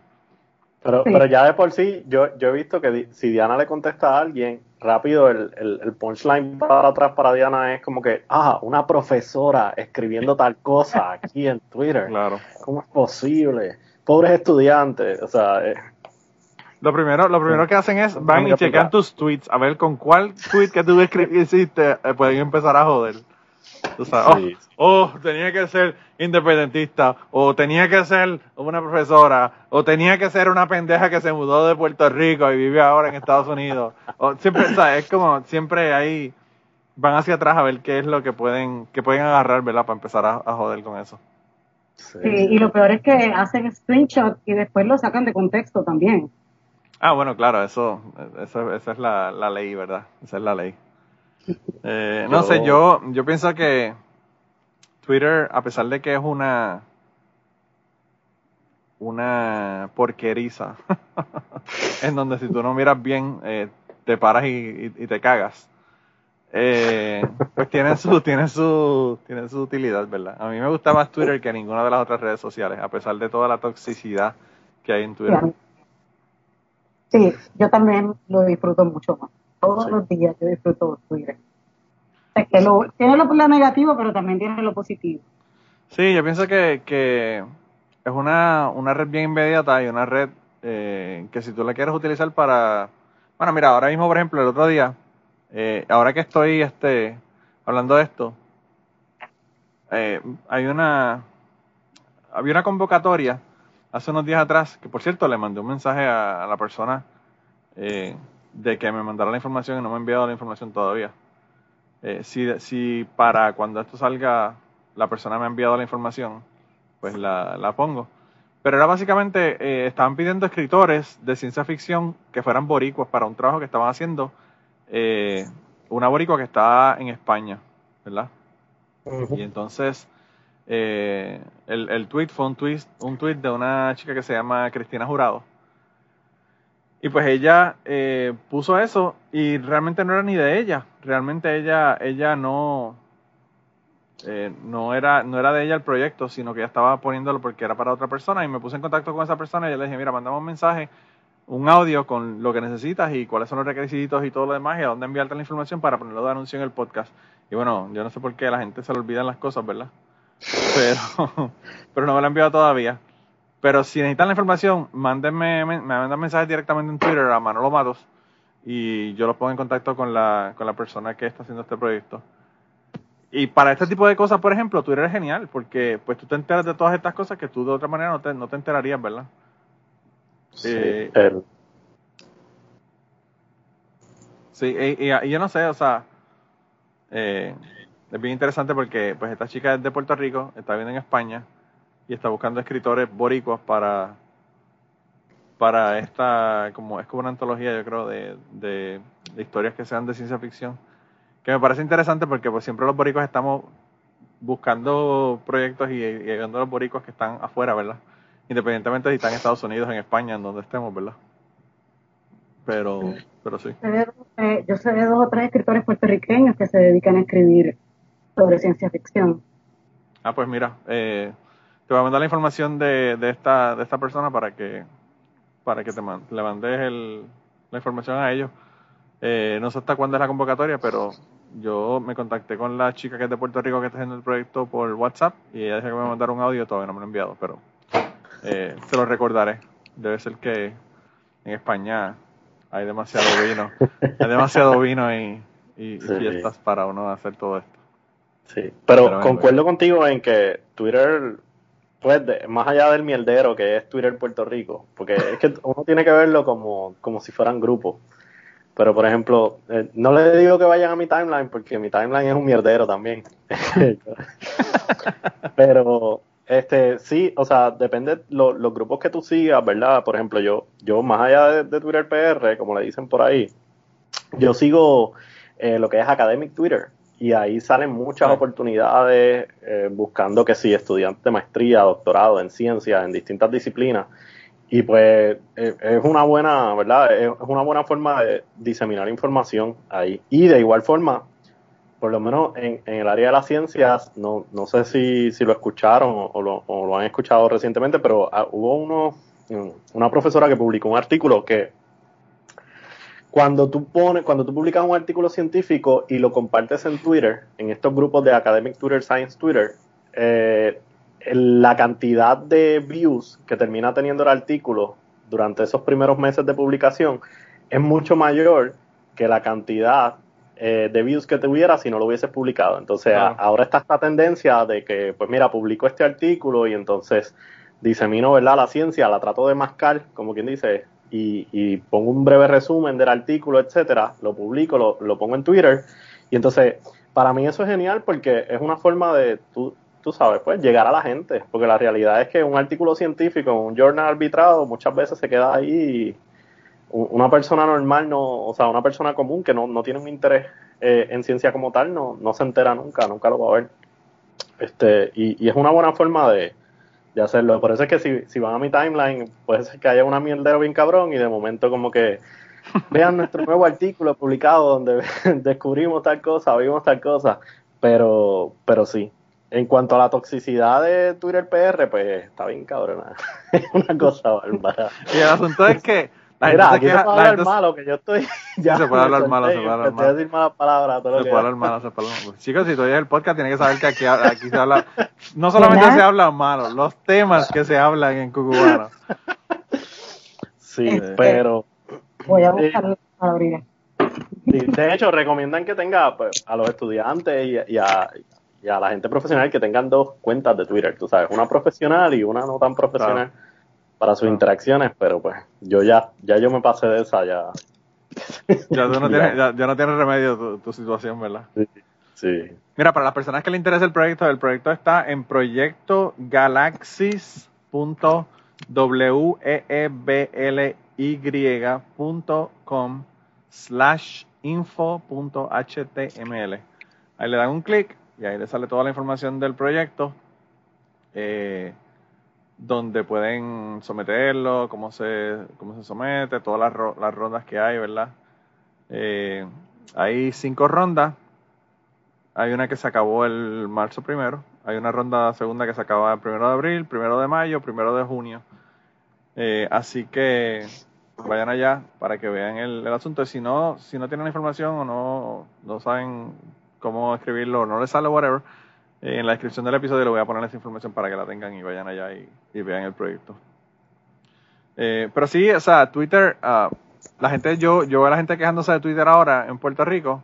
Pero, Sí. pero ya de por sí, yo, yo he visto que di- si Diana le contesta a alguien, rápido el, el, el punchline para atrás para Diana es como que, ah, una profesora escribiendo tal cosa aquí en Twitter. Claro. ¿Cómo es posible? Pobres estudiantes. O sea, eh, Lo primero, lo primero que hacen es van y checan tus tweets a ver con cuál tweet que tú hiciste eh, pueden empezar a joder. Sabes, Sí. oh, oh, tenía que ser independentista, o tenía que ser una profesora, o tenía que ser una pendeja que se mudó de Puerto Rico y vive ahora en Estados Unidos. O siempre, ¿sabes? Es como siempre ahí van hacia atrás a ver qué es lo que pueden, que pueden agarrar, ¿verdad? Para empezar a, a joder con eso. sí. Sí, y lo peor es que hacen screenshot y después lo sacan de contexto también. Ah, bueno, claro, eso, eso esa es la, la ley, ¿verdad? Esa es la ley. Eh, no Yo- sé, yo, yo pienso que Twitter, a pesar de que es una una porqueriza, en donde si tú no miras bien, eh, te paras y, y- y te cagas. eh, pues tienen su, tienen su, tienen su utilidad, ¿verdad? A mí me gusta más Twitter que ninguna de las otras redes sociales, a pesar de toda la toxicidad que hay en Twitter. Sí, yo también lo disfruto mucho más. Todos los días yo disfruto Twitter. Es que lo, tiene lo, negativo, pero también tiene lo positivo. Sí, yo pienso que, que es una, una red bien inmediata y una red eh, que si tú la quieres utilizar para... Bueno, mira, ahora mismo, por ejemplo, el otro día, eh, ahora que estoy este, hablando de esto, eh, hay una... Había una convocatoria hace unos días atrás, que por cierto le mandé un mensaje a, la persona de que me mandara la información y no me ha enviado la información todavía. si, si para cuando esto salga la persona me ha enviado la información, pues la, la pongo. Pero era básicamente, eh, estaban pidiendo escritores de ciencia ficción que fueran boricuas para un trabajo que estaban haciendo eh, una boricua que está en España, ¿verdad? Y entonces eh, el, el, tweet fue un tweet, un tweet de una chica que se llama Cristina Jurado. Y pues ella eh, puso eso y realmente no era ni de ella. Realmente ella, ella no, eh, no, era, no era de ella el proyecto, sino que ella estaba poniéndolo porque era para otra persona y me puse en contacto con esa persona y le dije, mira, mandamos un mensaje, un audio con lo que necesitas y cuáles son los requisitos y todo lo demás y a dónde enviarte la información para ponerlo de anuncio en el podcast. Y bueno, yo no sé por qué a la gente se le olvidan las cosas, ¿verdad? Pero, pero no me lo he enviado todavía. Pero si necesitan la información, mándenme, me mandan mensajes directamente en Twitter a Manolo Matos y yo los pongo en contacto con la, con la persona que está haciendo este proyecto. Y para este tipo de cosas, por ejemplo, Twitter es genial, porque pues tú te enteras de todas estas cosas que tú de otra manera no te, no te enterarías, ¿verdad? Sí, eh, sí y, yo no sé, o sea, eh, es bien interesante porque pues esta chica es de Puerto Rico, está viviendo en España y está buscando escritores boricuas para para esta, como es como una antología, yo creo, de, de historias que sean de ciencia ficción que me parece interesante porque pues siempre los boricos estamos buscando proyectos y, ayudando a los boricos que están afuera, ¿verdad? Independientemente si están en Estados Unidos, en España, en donde estemos, ¿verdad? Pero, pero sí. Yo sé de dos o tres escritores puertorriqueños que se dedican a escribir sobre ciencia ficción. Ah, pues mira, eh, te voy a mandar la información de, de, esta, de esta persona para que para que te le mandes el, la información a ellos eh, no sé hasta cuándo es la convocatoria, pero yo me contacté con la chica que es de Puerto Rico que está haciendo el proyecto por WhatsApp y ella dijo que me mandara un audio, todavía no me lo ha enviado, pero eh, se lo recordaré. Debe ser que en España hay demasiado vino, hay demasiado vino y, fiestas para uno hacer todo esto. Sí, pero, concuerdo contigo en que Twitter, pues, más allá del mierdero que es Twitter Puerto Rico, porque es que uno tiene que verlo como, como si fueran grupos. Pero, por ejemplo, eh, no le digo que vayan a mi timeline porque mi timeline es un mierdero también. Pero, este, sí, o sea, depende lo, los grupos que tú sigas, ¿verdad? Por ejemplo, yo, yo más allá de, Twitter PR, como le dicen por ahí, yo sigo eh, lo que es Academic Twitter. Y ahí salen muchas oportunidades eh, buscando que sí, estudiantes de maestría, doctorado en ciencias, en distintas disciplinas y pues eh, es una buena, ¿verdad? Es una buena forma de diseminar información ahí. Y de igual forma, por lo menos en, el área de las ciencias, no, no sé si, si lo escucharon o, lo, han escuchado recientemente, pero ah, hubo uno, una profesora que publicó un artículo que cuando tú pones, cuando tú publicas un artículo científico y lo compartes en Twitter, en estos grupos de Academic Twitter, Science Twitter, eh, la cantidad de views que termina teniendo el artículo durante esos primeros meses de publicación es mucho mayor que la cantidad eh, de views que tuviera si no lo hubieses publicado. Entonces, ahora está esta tendencia de que, pues mira, publico este artículo y entonces disemino, ¿verdad? La ciencia, la trato de mascar, como quien dice, y, pongo un breve resumen del artículo, etcétera, lo publico, lo, lo pongo en Twitter, y entonces, para mí eso es genial porque es una forma de tú tú sabes, pues llegar a la gente, porque la realidad es que un artículo científico, un journal arbitrado, muchas veces se queda ahí y una persona normal, no, o sea, una persona común que no, no tiene un interés eh, en ciencia como tal, no, no se entera nunca, nunca lo va a ver. Este, y, y es una buena forma de, de, hacerlo. Por eso es que si, si van a mi timeline, puede ser que haya una mierdera bien cabrón y de momento como que vean nuestro nuevo artículo publicado donde descubrimos tal cosa, vimos tal cosa, pero, pero sí. En cuanto a la toxicidad de Twitter PR, pues está bien cabrón. Es una cosa bárbara. Y el asunto es que la Mira, aquí se puede la hablar malo, que yo estoy. Ya se puede hablar malo, se puede hablar malo. decir malas palabras. todo lo Se que puede hablar malo, se puede hablar malo. Chicos, si tú oyes el podcast, tienes que saber que aquí, aquí se habla. No solamente ¿Verdad? se habla malo, los temas que se hablan en Cucubano. Sí, Este- pero. Voy a Eh, buscar la palabra. Sí, de hecho, recomiendan que tenga pues, a los estudiantes y, y a, y a la gente profesional que tengan dos cuentas de Twitter, tú sabes, una profesional y una no tan profesional para sus interacciones, pero pues yo ya ya yo me pasé de esa ya. Ya, tú no tienes, ya, ya no tienes remedio tu, tu situación, ¿verdad? Sí. Mira, para las personas que le interesa el proyecto, el proyecto está en proyectogalaxis.weebly.com slash info.html. Ahí le dan un clic y ahí le sale toda la información del proyecto, eh, donde pueden someterlo, cómo se, cómo se somete, todas las, las rondas que hay, ¿verdad? Eh, hay cinco rondas. Hay una que se acabó el marzo primero. Hay una ronda segunda que se acaba el primero de abril, primero de mayo, primero de junio. Eh, así que vayan allá para que vean el, el asunto. Si no, si no tienen información o no, no saben cómo escribirlo o no les sale whatever, en la descripción del episodio le voy a poner esa información para que la tengan y vayan allá y, y vean el proyecto. Eh, pero sí, o sea, Twitter, ah, la gente, yo, yo veo a la gente quejándose de Twitter ahora en Puerto Rico.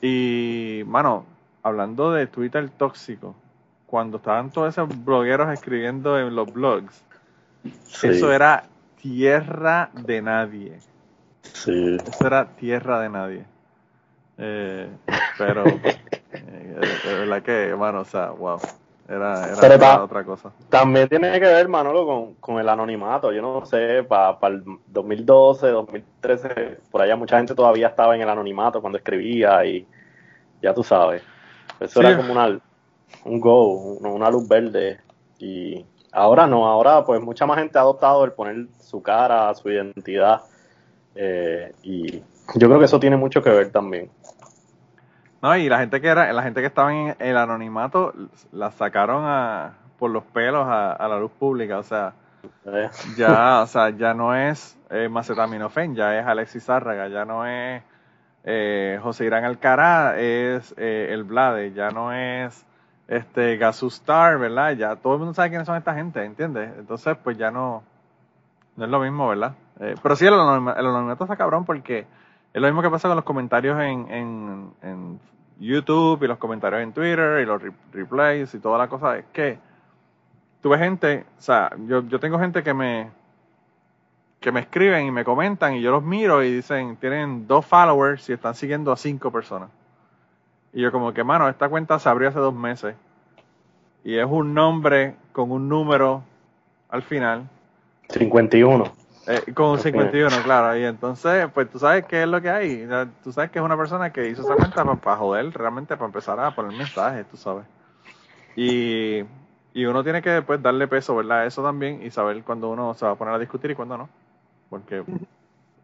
Y, mano, hablando de Twitter tóxico, cuando estaban todos esos blogueros escribiendo en los blogs, Sí, eso era tierra de nadie. sí. Eso era tierra de nadie. Eh, pero, eh, de verdad que, mano, o sea, wow. Era, era, Pero era ta- otra cosa. También tiene que ver, Manolo, con, con el anonimato. Yo no sé, para el 2012, 2013, por allá mucha gente todavía estaba en el anonimato cuando escribía y ya tú sabes. Eso Sí. era como una, un go, una luz verde. Y ahora no, ahora pues mucha más gente ha adoptado el poner su cara, su identidad. eh, y yo creo que eso tiene mucho que ver también. No, y la gente que era, la gente que estaba en el anonimato, la sacaron a, por los pelos a, a la luz pública, o sea, ¿eh? ya, o sea, ya no es eh, Macetaminofen, ya es Alexis Zárraga, ya no es eh, José Irán Alcaraz, es eh, el Blade, ya no es este Gasustar, ¿verdad? Ya todo el mundo sabe quiénes son esta gente, ¿entiendes? Entonces, pues ya no, no es lo mismo, ¿verdad? Eh, pero sí, el anonimato está cabrón porque es lo mismo que pasa con los comentarios en, en, en YouTube y los comentarios en Twitter y los re- replays y toda la cosa. Es que tú ves gente, o sea, yo, yo tengo gente que me que me escriben y me comentan y yo los miro y dicen, tienen dos followers y están siguiendo a cinco personas. Y yo como que, mano, esta cuenta se abrió hace dos meses y es un nombre con un número al final 51. Eh, con un Ok. 51, claro. Y entonces, pues tú sabes qué es lo que hay. Tú sabes que es una persona que hizo esa cuenta para, joder, realmente para empezar a poner mensajes, tú sabes. Y, y uno tiene que pues darle peso, ¿verdad? a Eso también y saber cuándo uno se va a poner a discutir y cuándo no. Porque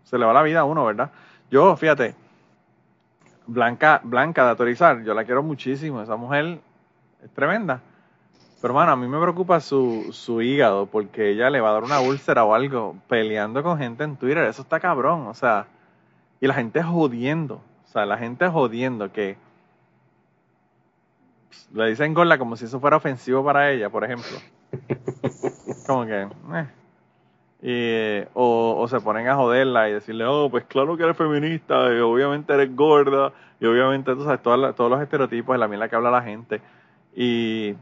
se le va la vida a uno, ¿verdad? Yo, fíjate, Blanca, Blanca de autorizar, yo la quiero muchísimo. Esa mujer es tremenda. Pero, mano, a mí me preocupa su, su hígado porque ella le va a dar una úlcera o algo peleando con gente en Twitter. Eso está cabrón, o sea. Y la gente jodiendo. O sea, la gente jodiendo que le dicen gorda como si eso fuera ofensivo para ella, por ejemplo. Como que, eh. Y, o, o se ponen a joderla y decirle, oh, pues claro que eres feminista, y obviamente eres gorda, y obviamente, tú sabes, todos los estereotipos la mierda que habla la gente. Y,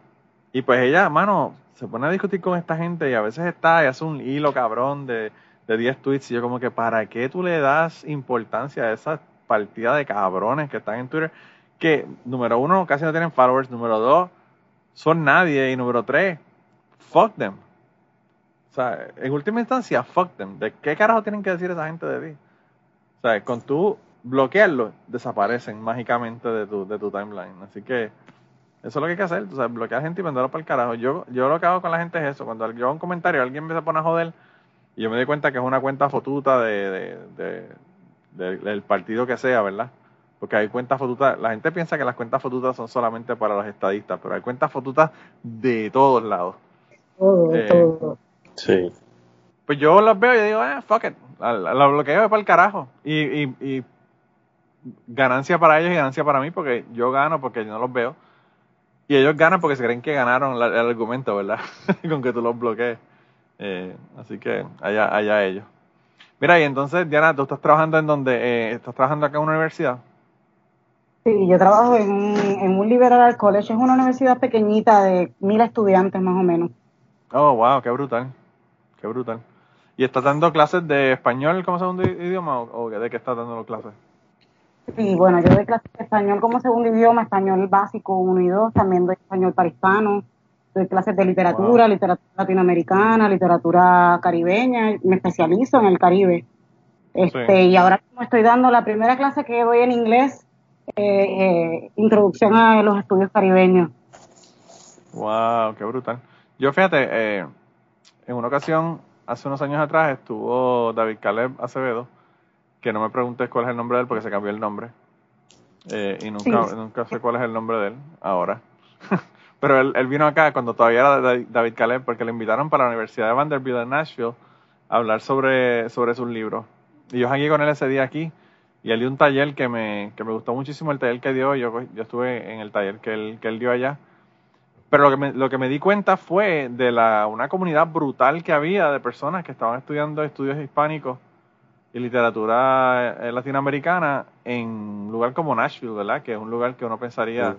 y pues ella, mano, se pone a discutir con esta gente y a veces está y hace un hilo cabrón de, de 10 tweets y yo como que, ¿para qué tú le das importancia a esa partida de cabrones que están en Twitter? Que, número uno, casi no tienen followers, número dos, son nadie, y número tres, fuck them. O sea, en última instancia, fuck them. ¿De qué carajo tienen que decir esa gente de ti? O sea, con tú bloquearlos, desaparecen mágicamente de tu, de tu timeline. Así que eso es lo que hay que hacer, tú sabes, bloquear gente y mandarlo para el carajo. Yo, yo lo que hago con la gente es eso. Cuando yo hago un comentario, alguien me se pone a joder, Y yo me di cuenta que es una cuenta fotuta de, de- de- de- del partido que sea, ¿verdad? Porque hay cuentas fotutas, la gente piensa que las cuentas fotutas son solamente para los estadistas, pero hay cuentas fotutas de todos lados. Todo, Eh, todo. Sí. Pues yo los veo y digo, eh, fuck it, la- la- lo bloqueo es para el carajo. Y, y, y ganancia para ellos y ganancia para mí porque yo gano porque yo no los veo. Y ellos ganan porque se creen que ganaron la- el argumento, ¿verdad? Con que tú los bloquees. Eh, así que allá, allá ellos. Mira, y entonces, Diana, tú estás trabajando en donde, eh, estás trabajando acá en una universidad. Sí, yo trabajo en un, en un liberal college, es una universidad pequeñita de mil estudiantes más o menos. Oh, wow, qué brutal. Qué brutal. ¿Y estás dando clases de español como segundo idioma o, o de qué estás dando las clases? Sí, bueno, yo doy clases de español como segundo idioma, español básico 1 y 2, también doy español para hispanos, doy clases de literatura, literatura latinoamericana, literatura caribeña, me especializo en el Caribe. Este, Sí. Y ahora mismo estoy dando la primera clase que doy en inglés, eh, eh, introducción a los estudios caribeños. Wow, qué brutal. Yo fíjate, eh, en una ocasión, hace unos años atrás, estuvo David Caleb Acevedo, que no me preguntes cuál es el nombre de él porque se cambió el nombre. Eh, y nunca, Sí. nunca sé cuál es el nombre de él ahora. Pero él, él vino acá cuando todavía era Da- David Caleb porque le invitaron para la Universidad de Vanderbilt en Nashville a hablar sobre, sobre sus libros. Y yo llegué con él ese día aquí y él dio un taller que me, que me gustó muchísimo el taller que dio. Yo, yo estuve en el taller que él, que él dio allá. Pero lo que, me, lo que me di cuenta fue de la, una comunidad brutal que había de personas que estaban estudiando estudios hispánicos y literatura eh, latinoamericana en un lugar como Nashville, ¿verdad? Que es un lugar que uno pensaría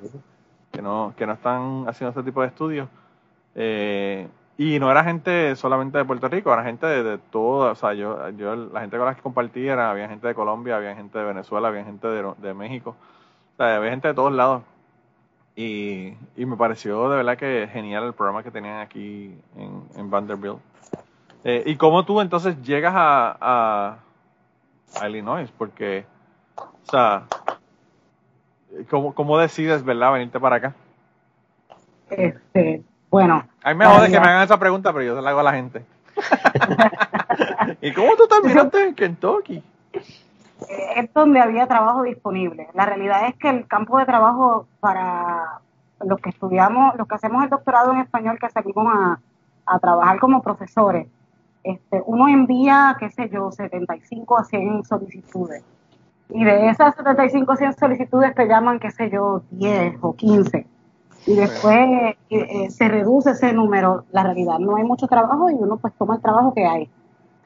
que no, que no están haciendo este tipo de estudios. Eh, y no era gente solamente de Puerto Rico, era gente de, de todo, o sea, yo, yo, la gente con la que compartí era, había gente de Colombia, había gente de Venezuela, había gente de, de México, o sea, había gente de todos lados. Y, y me pareció de verdad que genial el programa que tenían aquí en, en Vanderbilt. Eh, ¿Y cómo tú entonces llegas a, a, a Illinois? Porque, o sea, ¿cómo, ¿cómo decides, verdad, venirte para acá? Este, bueno, A mí me jode que me hagan esa pregunta, pero yo se la hago a la gente. ¿Y cómo tú terminaste en Kentucky? es donde había trabajo disponible. La realidad es que el campo de trabajo para los que estudiamos, los que hacemos el doctorado en español, que salimos a, a trabajar como profesores, este, uno envía, qué sé yo, 75 a 100 solicitudes. Y de esas 75 a 100 solicitudes te llaman, qué sé yo, 10 o 15. Y después eh, eh, se reduce ese número. La realidad no hay mucho trabajo y uno pues toma el trabajo que hay.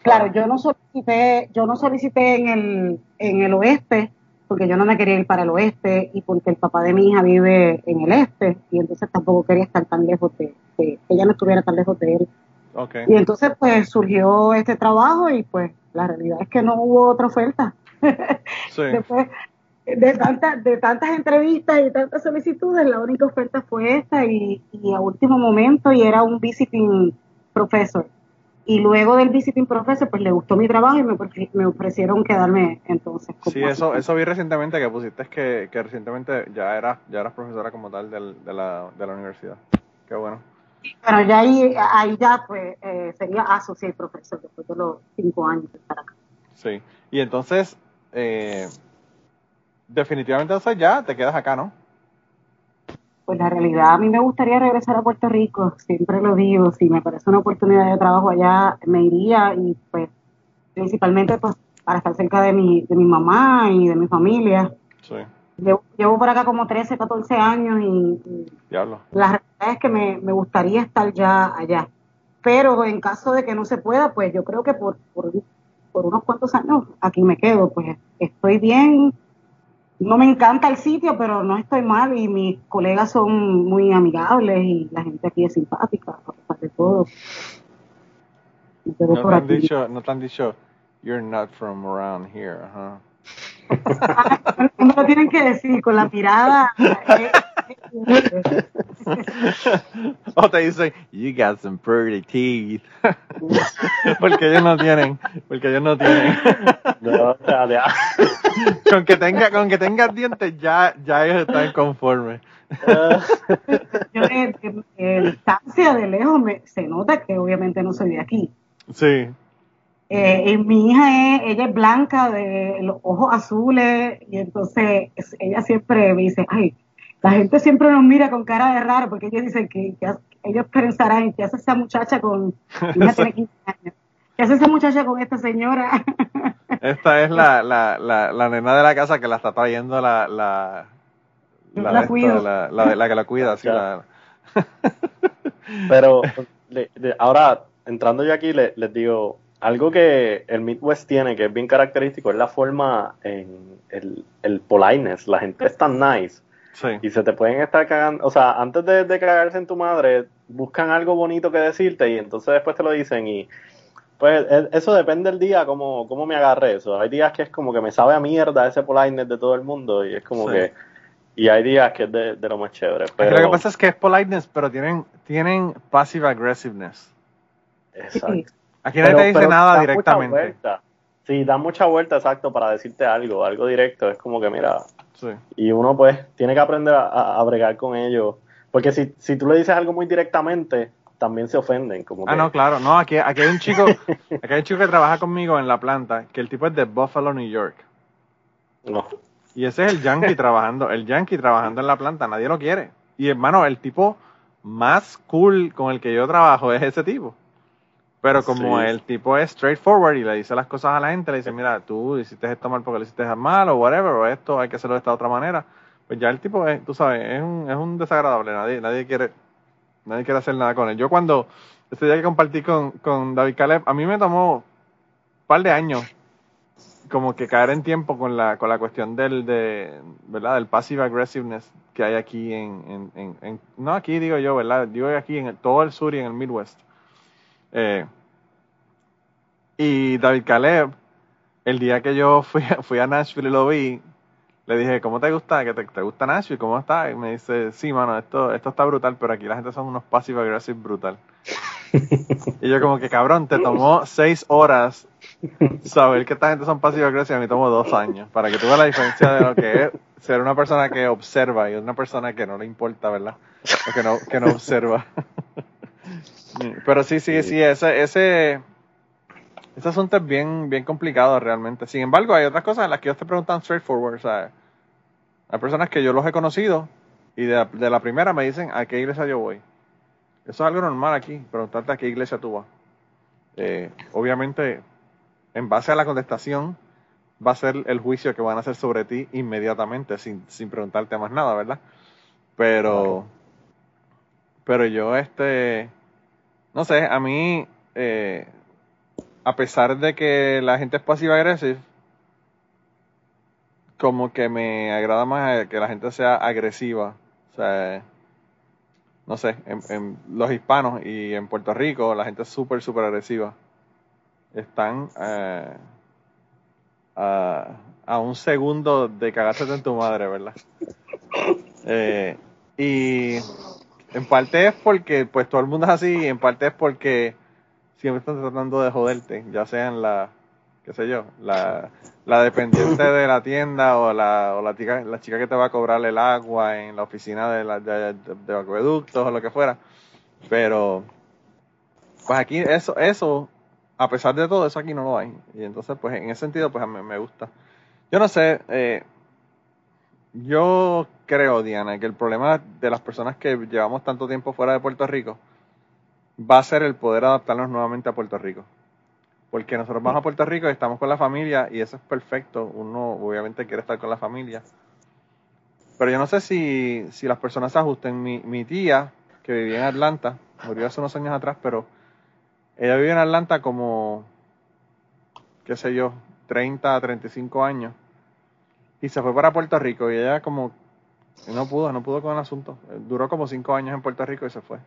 Claro, yo no solicité, yo no solicité en el, en el oeste, porque yo no me quería ir para el oeste y porque el papá de mi hija vive en el este, y entonces tampoco quería estar tan lejos de, de- que ella no estuviera tan lejos de él. Y entonces pues surgió este trabajo y pues la realidad es que no hubo otra oferta. Sí. Después de tantas, de tantas entrevistas y tantas solicitudes, la única oferta fue esta y, y a último momento y era un visiting professor. Y luego del visiting professor, pues le gustó mi trabajo y me, me ofrecieron quedarme entonces. Sí, eso, eso vi recientemente que pusiste que, que recientemente ya eras, ya eras profesora como tal del- de, la, de la universidad. Qué bueno. Bueno, ya ahí, ahí ya pues eh, sería associate professor después de los cinco años de estar acá. Sí. Y entonces, eh, definitivamente entonces ya te quedas acá, ¿no? Pues la realidad, a mí me gustaría regresar a Puerto Rico, siempre lo digo, si me parece una oportunidad de trabajo allá, me iría y pues principalmente pues para estar cerca de mi, de mi mamá y de mi familia. Sí. Llevo, llevo por acá como 13, 14 años y, la realidad es que me, me gustaría estar ya allá. Pero en caso de que no se pueda, pues yo creo que por, por, por unos cuantos años aquí me quedo, pues estoy bien. No me encanta el sitio, pero no estoy mal y mis colegas son muy amigables y la gente aquí es simpática, a pesar de todo. Me quedo No por te han dicho, no te han dicho, you're not from around here, ajá. No lo tienen que decir con la mirada. eh, eh, o te dicen, you got some pretty teeth. porque ellos no tienen, porque ellos no tienen. No, o sea, ya. con que tenga, con que tengas dientes ya, ya ellos están conformes. yo de- de distancia, de lejos, me, se nota que obviamente no soy de aquí. Sí. Eh, y mi hija es, ella es blanca, de los ojos azules, y entonces es- ella siempre me dice, ay, la gente siempre nos mira con cara de raro, porque ellos dicen que, que ellos pensarán, ¿qué hace esa muchacha con, hija tiene 15 años, ¿qué hace esa muchacha con esta señora? Esta es la, la, la, la nena de la casa que la está trayendo la... La, La de esto, cuido. la, la, de- la que la cuida, sí, la- Pero le- le- ahora, entrando ya aquí, le- les digo, algo que el Midwest tiene que es bien característico es la forma en el, el politeness. La gente es tan nice sí. y se te pueden estar cagando. O sea, antes de, de cagarse en tu madre, buscan algo bonito que decirte y entonces después te lo dicen y. Pues e- eso depende del día, cómo, cómo me agarre eso. Hay días que es como que me sabe a mierda ese politeness de todo el mundo y es como Sí. que. Y hay días que es de, de lo más chévere. Pero, Lo que pasa es que es politeness, pero tienen, tienen passive aggressiveness. Exacto. Aquí nadie te dice nada directamente. vuelta. Sí, da mucha vuelta, exacto, para decirte algo, algo directo. Es como que, mira, Sí. y uno pues tiene que aprender a, bregar con ello. Porque si, si tú le dices algo muy directamente, también se ofenden. Como Ah, que, no, claro. No, aquí, aquí hay un chico, aquí hay un chico que trabaja conmigo en la planta, que el tipo es de Buffalo, New York. no. Y ese es el yankee trabajando, el yankee trabajando en la planta, nadie lo quiere. Y hermano, el tipo más cool con el que yo trabajo es ese tipo. Pero como Sí. el tipo es straightforward y le dice las cosas a la gente, le dice, mira, tú hiciste esto mal porque lo hiciste mal o whatever, o esto hay que hacerlo de esta otra manera. Pues ya el tipo es, tú sabes, es un, es un desagradable, nadie, nadie quiere, nadie quiere hacer nada con él. Yo cuando, este día que compartí con, con David Caleb, a mí me tomó un par de años como que caer en tiempo con la, con la cuestión del, de, ¿verdad? Del passive aggressiveness que hay aquí en, en, en- en- no aquí digo yo, ¿verdad? Digo aquí en el- todo el sur y en el Midwest. Eh, y David Caleb, el día que yo fui, a- fui a Nashville y lo vi, le dije, ¿cómo te gusta? ¿Que te, te gusta Nashville? ¿Cómo está? Y me dice, sí, mano, esto, esto está brutal, pero aquí la gente son unos passive aggressive brutal. y yo como que, cabrón, te tomó seis horas saber que esta gente son passive aggressive, a mí tomó dos años, para que tú veas la diferencia de lo que es ser una persona que observa y una persona que no le importa, ¿verdad? O que no, que no observa. pero sí, sí, sí, ese, ese, ese asunto es bien, bien complicado realmente. Sin embargo, hay otras cosas en las que ellos te preguntan straightforward. O sea, hay personas que yo los he conocido y de la, de la primera me dicen a qué iglesia yo voy. Eso es algo normal aquí, preguntarte a qué iglesia tú vas. Eh, obviamente, en base a la contestación, va a ser el juicio que van a hacer sobre ti inmediatamente, sin, sin preguntarte más nada, ¿verdad? Pero, pero yo, este, no sé, a mí, eh, a pesar de que la gente es pasiva agresiva, como que me agrada más que la gente sea agresiva. O sea, no sé, en, los hispanos y en Puerto Rico la gente es súper, súper agresiva. Están eh, a, a un segundo de cagarse en tu madre, ¿verdad? Eh, y en parte es porque pues todo el mundo es así y en parte es porque siempre están tratando de joderte, ya sean la, qué sé yo, la, la dependiente de la tienda o la, o la, chica, la chica que te va a cobrar el agua en la oficina de, la, de, de- de acueductos o lo que fuera. Pero, pues aquí eso, eso, a pesar de todo, eso aquí no lo hay. Y entonces, pues en ese sentido, pues a mí me gusta. Yo no sé, eh, yo creo, Diana, que el problema de las personas que llevamos tanto tiempo fuera de Puerto Rico va a ser el poder adaptarnos nuevamente a Puerto Rico. Porque nosotros vamos a Puerto Rico y estamos con la familia y eso es perfecto. Uno obviamente quiere estar con la familia. Pero yo no sé si, si las personas se ajusten. Mi, mi tía, que vivía en Atlanta, murió hace unos años atrás, pero ella vivió en Atlanta como, qué sé yo, 30 a 35 años. Y se fue para Puerto Rico y ella como, no pudo, no pudo con el asunto. Duró como 5 años en Puerto Rico y se fue.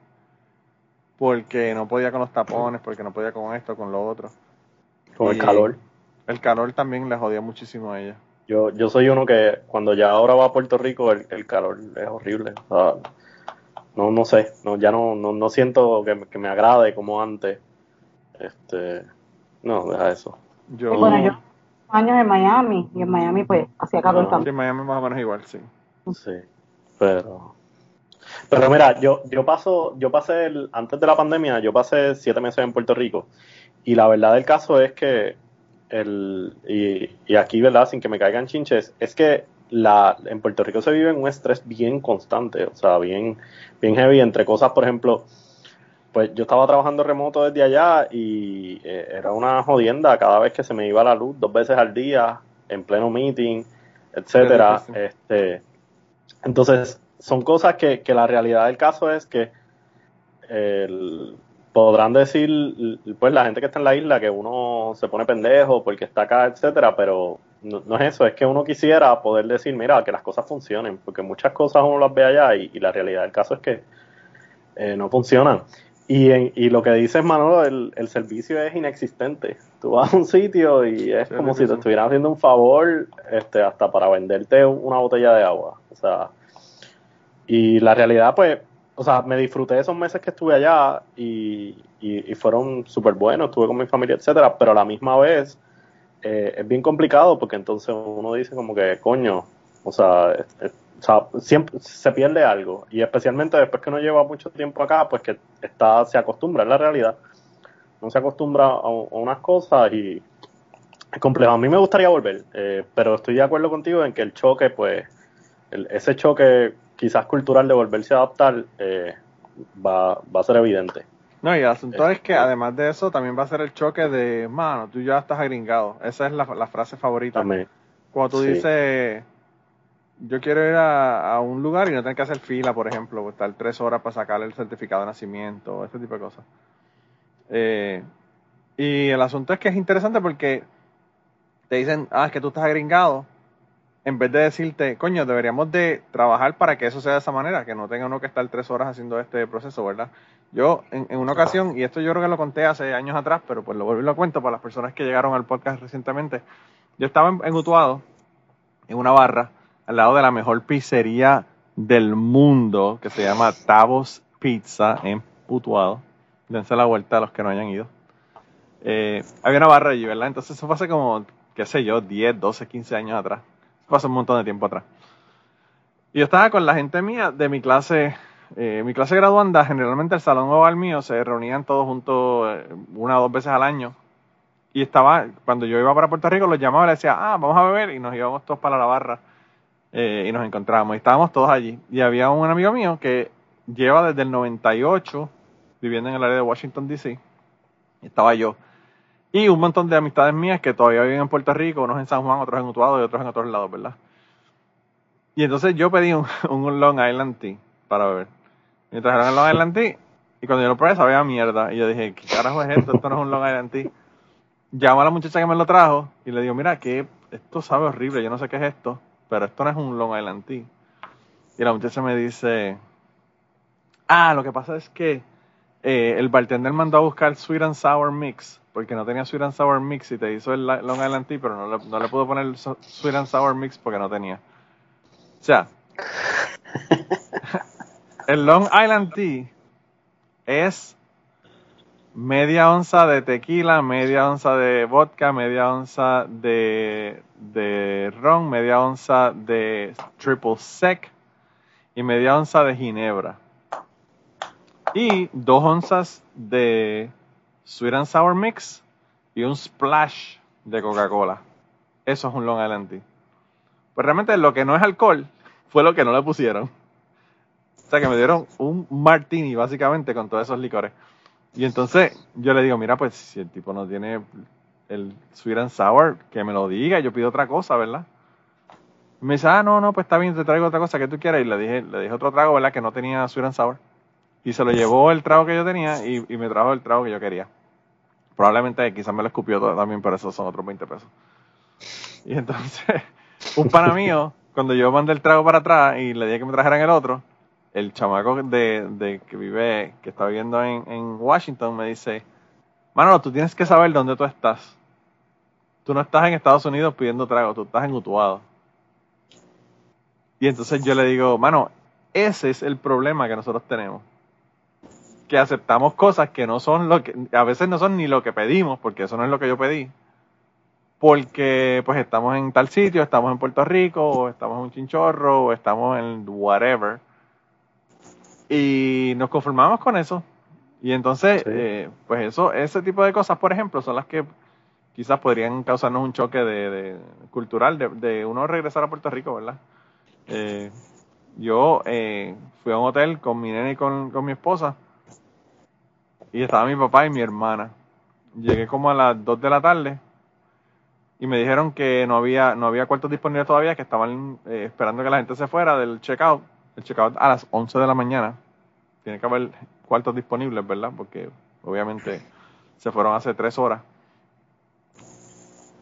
Porque no podía con los tapones, porque no podía con esto, con lo otro. Con el calor. El calor también le jodía muchísimo a ella. Yo, yo soy uno que cuando ya ahora va a Puerto Rico, el, el calor es horrible. O sea, no, no sé, no, ya no, no, no siento que, me- que me agrade como antes. Este, no, deja eso. Yo, Y bueno, yo años en Miami y en Miami pues hacía calor No, sí, también. en Miami más o menos igual, sí. Sí, pero, pero mira, yo, yo paso, yo pasé el, antes de la pandemia, yo pasé siete meses en Puerto Rico y la verdad del caso es que, el, y, y aquí, ¿verdad? Sin que me caigan chinches, es que la, en Puerto Rico se vive en un estrés bien constante, o sea, bien, bien heavy entre cosas, por ejemplo, pues yo estaba trabajando remoto desde allá y eh, era una jodienda cada vez que se me iba la luz dos veces al día en pleno meeting, etcétera. Este, entonces, son cosas que, que la realidad del caso es que el, podrán decir, pues la gente que está en la isla que uno se pone pendejo porque está acá, etcétera, pero no, es eso, es que uno quisiera poder decir, mira, que las cosas funcionen, porque muchas cosas uno las ve allá y, la realidad del caso es que eh, no funcionan. Y, en, y lo que dices, Manolo, el, el servicio es inexistente. Tú vas a un sitio y es como si te estuvieran haciendo un favor este, hasta para venderte una botella de agua. O sea, y la realidad, pues, o sea, me disfruté esos meses que estuve allá y, y, fueron súper buenos, estuve con mi familia, etcétera, pero a la misma vez eh, es bien complicado porque entonces uno dice como que, coño, o sea, o sea, siempre se pierde algo y especialmente después que uno lleva mucho tiempo acá, pues que está se acostumbra, es la realidad. No se acostumbra a, unas cosas y es complejo. A mí me gustaría volver, eh, pero estoy de acuerdo contigo en que el choque, pues, ese choque quizás cultural de volverse a adaptar eh, va, va a ser evidente. No, y el asunto es que además de eso también va a ser el choque de, mano, tú ya estás agringado. Esa es la, frase favorita. Cuando tú dices, yo quiero ir a, un lugar y no tener que hacer fila, por ejemplo, estar tres horas para sacar el certificado de nacimiento, ese tipo de cosas. Eh, y el asunto es que es interesante porque te dicen, ah, es que tú estás agringado. En vez de decirte, coño, deberíamos de trabajar para que eso sea de esa manera, que no tenga uno que estar tres horas haciendo este proceso, ¿verdad? Yo, en, una ocasión, y esto yo creo que lo conté hace años atrás, pero pues lo vuelvo y lo cuento para las personas que llegaron al podcast recientemente. Yo estaba en, en Utuado, en una barra, al lado de la mejor pizzería del mundo, que se llama Tavos Pizza en Utuado. Dense la vuelta a los que no hayan ido. Eh, había una barra allí, ¿verdad? Entonces eso fue hace como, qué sé yo, 10, 12, 15 años atrás. Fue hace un montón de tiempo atrás. Y yo estaba con la gente mía de mi clase eh, mi clase graduanda, generalmente el salón oval mío, se reunían todos juntos eh, una o dos veces al año. Y estaba, cuando yo iba para Puerto Rico, los llamaba y les decía, ah, vamos a beber. Y nos íbamos todos para la barra eh, y nos encontrábamos. Y estábamos todos allí. Y había un amigo mío que lleva desde el 98 viviendo en el área de Washington, D.C. Estaba yo. Y un montón de amistades mías que todavía viven en Puerto Rico, unos en San Juan, otros en Utuado y otros en otros lados, ¿verdad? Y entonces yo pedí un, un Long Island Tea para beber. Me trajeron el Long Island Tea. Y cuando yo lo probé, sabía mierda. Y yo dije, ¿qué carajo es esto? Esto no es un Long Island Tea. Llamo a la muchacha que me lo trajo y le digo, mira, que esto sabe horrible. Yo no sé qué es esto, pero esto no es un Long Island Tea. Y la muchacha me dice, ah, lo que pasa es que eh, el bartender mandó a buscar Sweet and Sour Mix, porque no tenía Sweet and Sour Mix y te hizo el Long Island Tea, pero no le, no le pudo poner Sweet and Sour Mix porque no tenía. O sea, el Long Island Tea es media onza de tequila, media onza de vodka, media onza de, de ron, media onza de triple sec y media onza de ginebra. Y dos onzas de sweet and sour mix y un splash de Coca-Cola. Eso es un Long Island. Pues realmente lo que no es alcohol fue lo que no le pusieron. O sea, que me dieron un martini, básicamente, con todos esos licores. Y entonces yo le digo, mira, pues si el tipo no tiene el sweet and sour, que me lo diga, yo pido otra cosa, ¿verdad? me dice, ah, no, no, pues está bien, te traigo otra cosa que tú quieras. Y le dije, le dije otro trago, ¿verdad? Que no tenía sweet and sour. Y se lo llevó el trago que yo tenía y, me trajo el trago que yo quería. Probablemente quizás me lo escupió también, pero esos son otros 20 pesos. Y entonces, un pana mío, cuando yo mandé el trago para atrás y le dije que me trajeran el otro, el chamaco de, que vive, que está viviendo en, en Washington, me dice, Manolo, tú tienes que saber dónde tú estás. Tú no estás en Estados Unidos pidiendo trago, tú estás en Utuado. Y entonces yo le digo, mano, ese es el problema que nosotros tenemos. Que aceptamos cosas que no son lo que, a veces no son ni lo que pedimos, porque eso no es lo que yo pedí. Porque pues estamos en tal sitio, estamos en Puerto Rico, o estamos en un chinchorro, o estamos en whatever y nos conformamos con eso. Y entonces, Sí. eh, pues eso, ese tipo de cosas, por ejemplo, son las que quizás podrían causarnos un choque de, de- cultural de, de uno regresar a Puerto Rico, ¿verdad? Eh, yo eh, fui a un hotel con mi nene y con, con mi esposa y estaba mi papá y mi hermana. Llegué como a las 2 de la tarde y me dijeron que no había no había cuartos disponibles todavía, que estaban eh, esperando que la gente se fuera del checkout. El checkout a las 11 de la mañana. Tiene que haber cuartos disponibles, ¿verdad? Porque obviamente se fueron hace tres horas.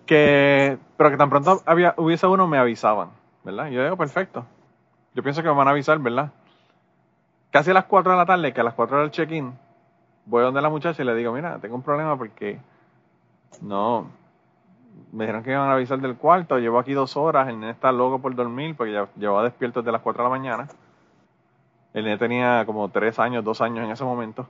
Que, pero que tan pronto había, hubiese uno, me avisaban, ¿verdad? Yo digo, perfecto. Yo pienso que me van a avisar, ¿verdad? Casi a las 4 de la tarde, que a las 4 era el check-in, voy donde la muchacha y le digo, mira, tengo un problema porque no, me dijeron que iban a avisar del cuarto, llevo aquí dos horas, el nene está loco por dormir porque ya llevaba despierto desde las 4 de la mañana. El nene tenía como tres años, dos años en ese momento.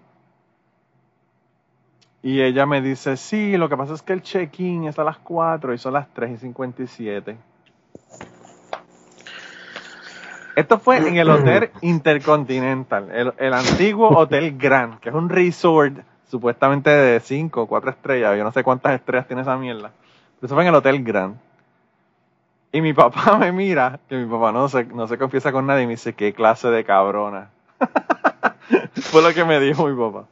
Y ella me dice, sí, lo que pasa es que el check-in es a las 4 y son las 3 y 57. Esto fue en el Hotel Intercontinental, el, el antiguo Hotel Grand, que es un resort supuestamente de 5 o 4 estrellas. Yo no sé cuántas estrellas tiene esa mierda. Pero eso fue en el Hotel Grand. Y mi papá me mira, que mi papá no se, no se confiesa con nadie, y me dice, qué clase de cabrona. fue lo que me dijo mi papá.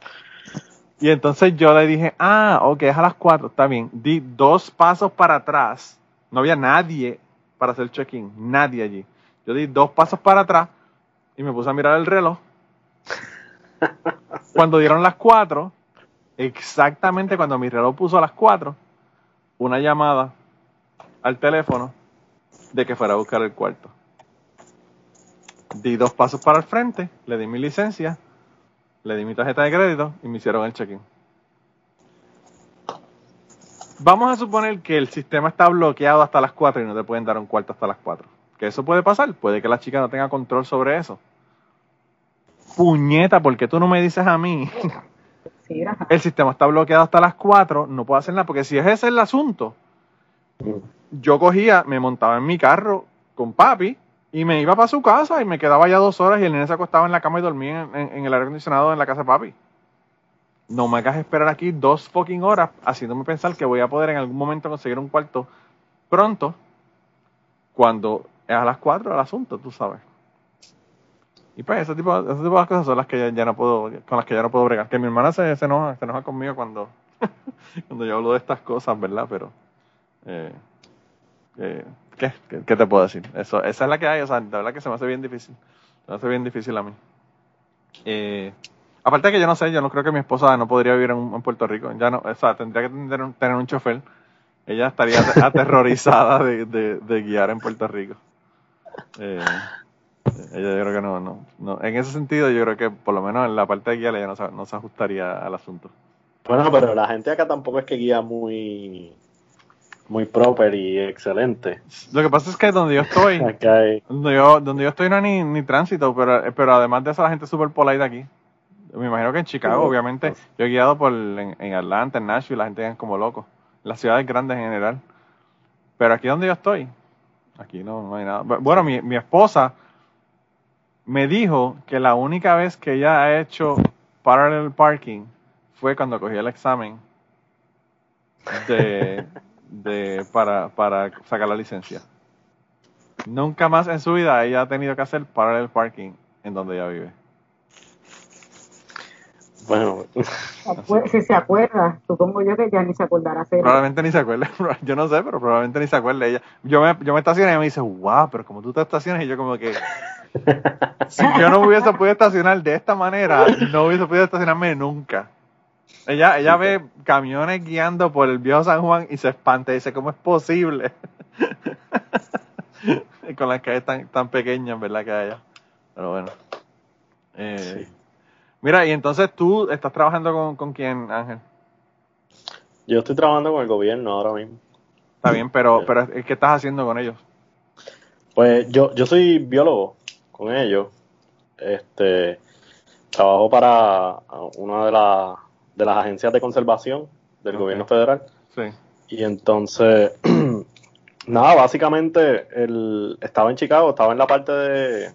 Y entonces yo le dije, ah, ok, es a las 4, está bien. Di dos pasos para atrás. No había nadie para hacer check-in, nadie allí. Yo di dos pasos para atrás y me puse a mirar el reloj. Cuando dieron las 4, exactamente cuando mi reloj puso a las 4, una llamada al teléfono de que fuera a buscar el cuarto. Di dos pasos para el frente, le di mi licencia, le di mi tarjeta de crédito y me hicieron el check-in. Vamos a suponer que el sistema está bloqueado hasta las 4 y no te pueden dar un cuarto hasta las 4. Que eso puede pasar, puede que la chica no tenga control sobre eso. Puñeta, ¿por qué tú no me dices a mí? Sí. El sistema está bloqueado hasta las 4, no puedo hacer nada, porque si es ese el asunto, yo cogía, me montaba en mi carro con papi y me iba para su casa y me quedaba ya dos horas y el nene se acostaba en la cama y dormía en, el aire acondicionado en la casa de papi. No me hagas esperar aquí dos fucking horas haciéndome pensar que voy a poder en algún momento conseguir un cuarto pronto cuando es a las 4 el asunto, tú sabes. Y pues ese tipo, ese tipo de cosas son las que ya, ya no puedo, con las que ya no puedo bregar. Que mi hermana se, se enoja, se enoja conmigo cuando, cuando yo hablo de estas cosas, ¿verdad? Pero eh, eh, ¿qué? ¿Qué, qué te puedo decir? Eso, esa es la que hay, o sea, de verdad que se me hace bien difícil. Se me hace bien difícil a mí. Eh, aparte de que yo no sé, yo no creo que mi esposa no podría vivir en, en Puerto Rico. Ya no, o sea, tendría que tener un, tener un chofer. Ella estaría ate- aterrorizada de, de, de guiar en Puerto Rico. Eh, ella yo creo que no, no, no. En ese sentido, yo creo que por lo menos en la parte de guiar ella no se, no se ajustaría al asunto. Bueno, pero la gente acá tampoco es que guía muy muy proper y excelente. Lo que pasa es que donde yo estoy, Donde yo, donde yo estoy no hay ni, ni tránsito, pero, pero además de eso la gente es súper polite aquí. Me imagino que en Chicago, Sí. obviamente, yo he guiado por en, en Atlanta, en Nashville, la gente es como loco. Las ciudades grandes en general. Pero aquí donde yo estoy, aquí no, no hay nada. Bu- Bueno, mi, mi esposa me dijo que la única vez que ella ha hecho parallel parking fue cuando cogí el examen de, de para, para sacar la licencia. Nunca más en su vida ella ha tenido que hacer parallel parking en donde ella vive. bueno, Si se acuerda, supongo yo que ya ni se acordará hacer. Probablemente ni se acuerde, yo no sé, pero probablemente ni se acuerde ella. Yo me, yo me estacioné y ella me dice, wow, pero como tú te estacionas y yo como que, si yo no hubiese podido estacionar de esta manera, no hubiese podido estacionarme nunca. Ella, ella ve camiones guiando por el viejo San Juan y se espanta y dice, ¿cómo es posible? Y Con las calles tan, tan pequeñas, ¿verdad? Que haya. Pero bueno. Eh, Sí. Mira, y entonces tú estás trabajando con, con quién, Ángel. yo estoy trabajando con el gobierno ahora mismo. Está bien, pero, pero ¿qué estás haciendo con ellos? Pues yo, yo soy biólogo con ellos. Este trabajo para una de, la- de las agencias de conservación del gobierno federal. Sí. Y entonces, nada, básicamente el, estaba en Chicago, estaba en la parte de.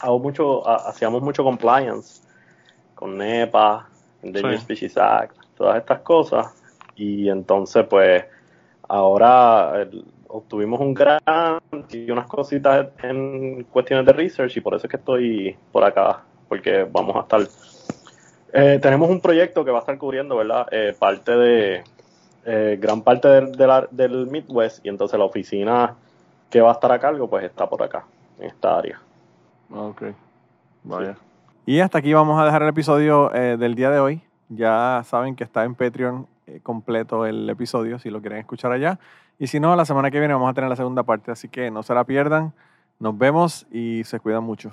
Hago mucho, ha- hacíamos mucho compliance con NEPA Endangered Sí. Species Act, todas estas cosas. Y entonces, pues, ahora el- obtuvimos un grant y unas cositas en cuestiones de research y por eso es que estoy por acá, porque vamos a estar... eh, tenemos un proyecto que va a estar cubriendo, ¿verdad? Eh, parte de... eh, gran parte del, de la- del Midwest y entonces la oficina que va a estar a cargo, pues está por acá, en esta área. Ok. Vaya. Y hasta aquí vamos a dejar el episodio eh, del día de hoy. Ya saben que está en Patreon eh, completo el episodio si lo quieren escuchar allá. Y si no, la semana que viene vamos a tener la segunda parte, así que no se la pierdan. Nos vemos y se cuidan mucho.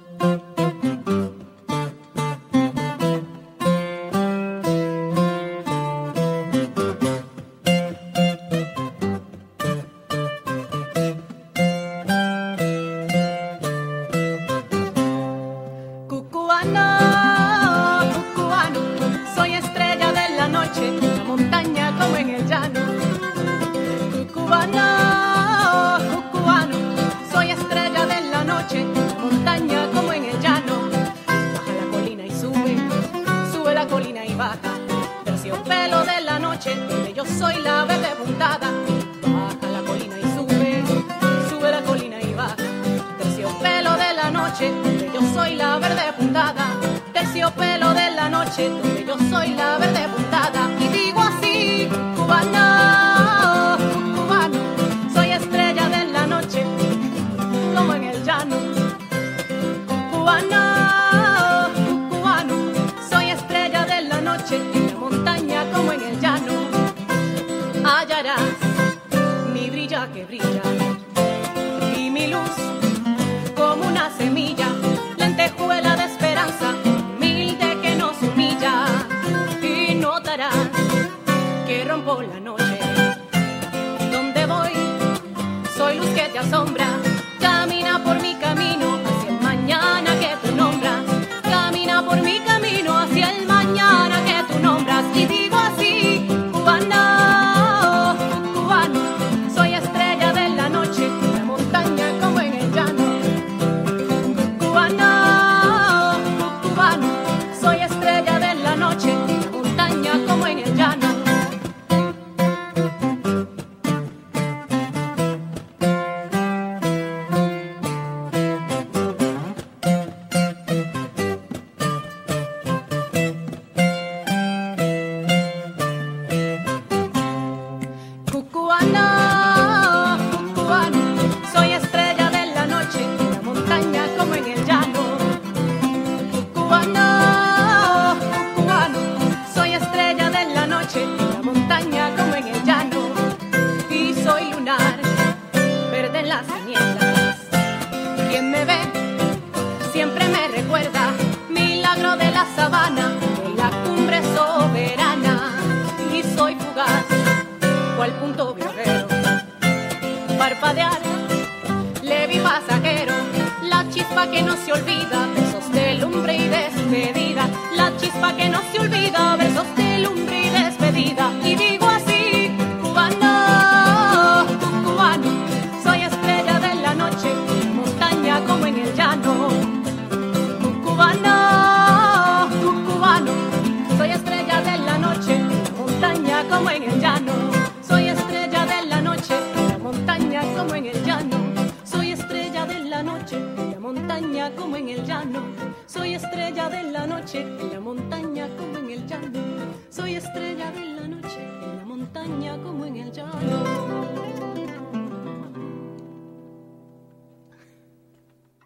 Que te asombra. Camina por mi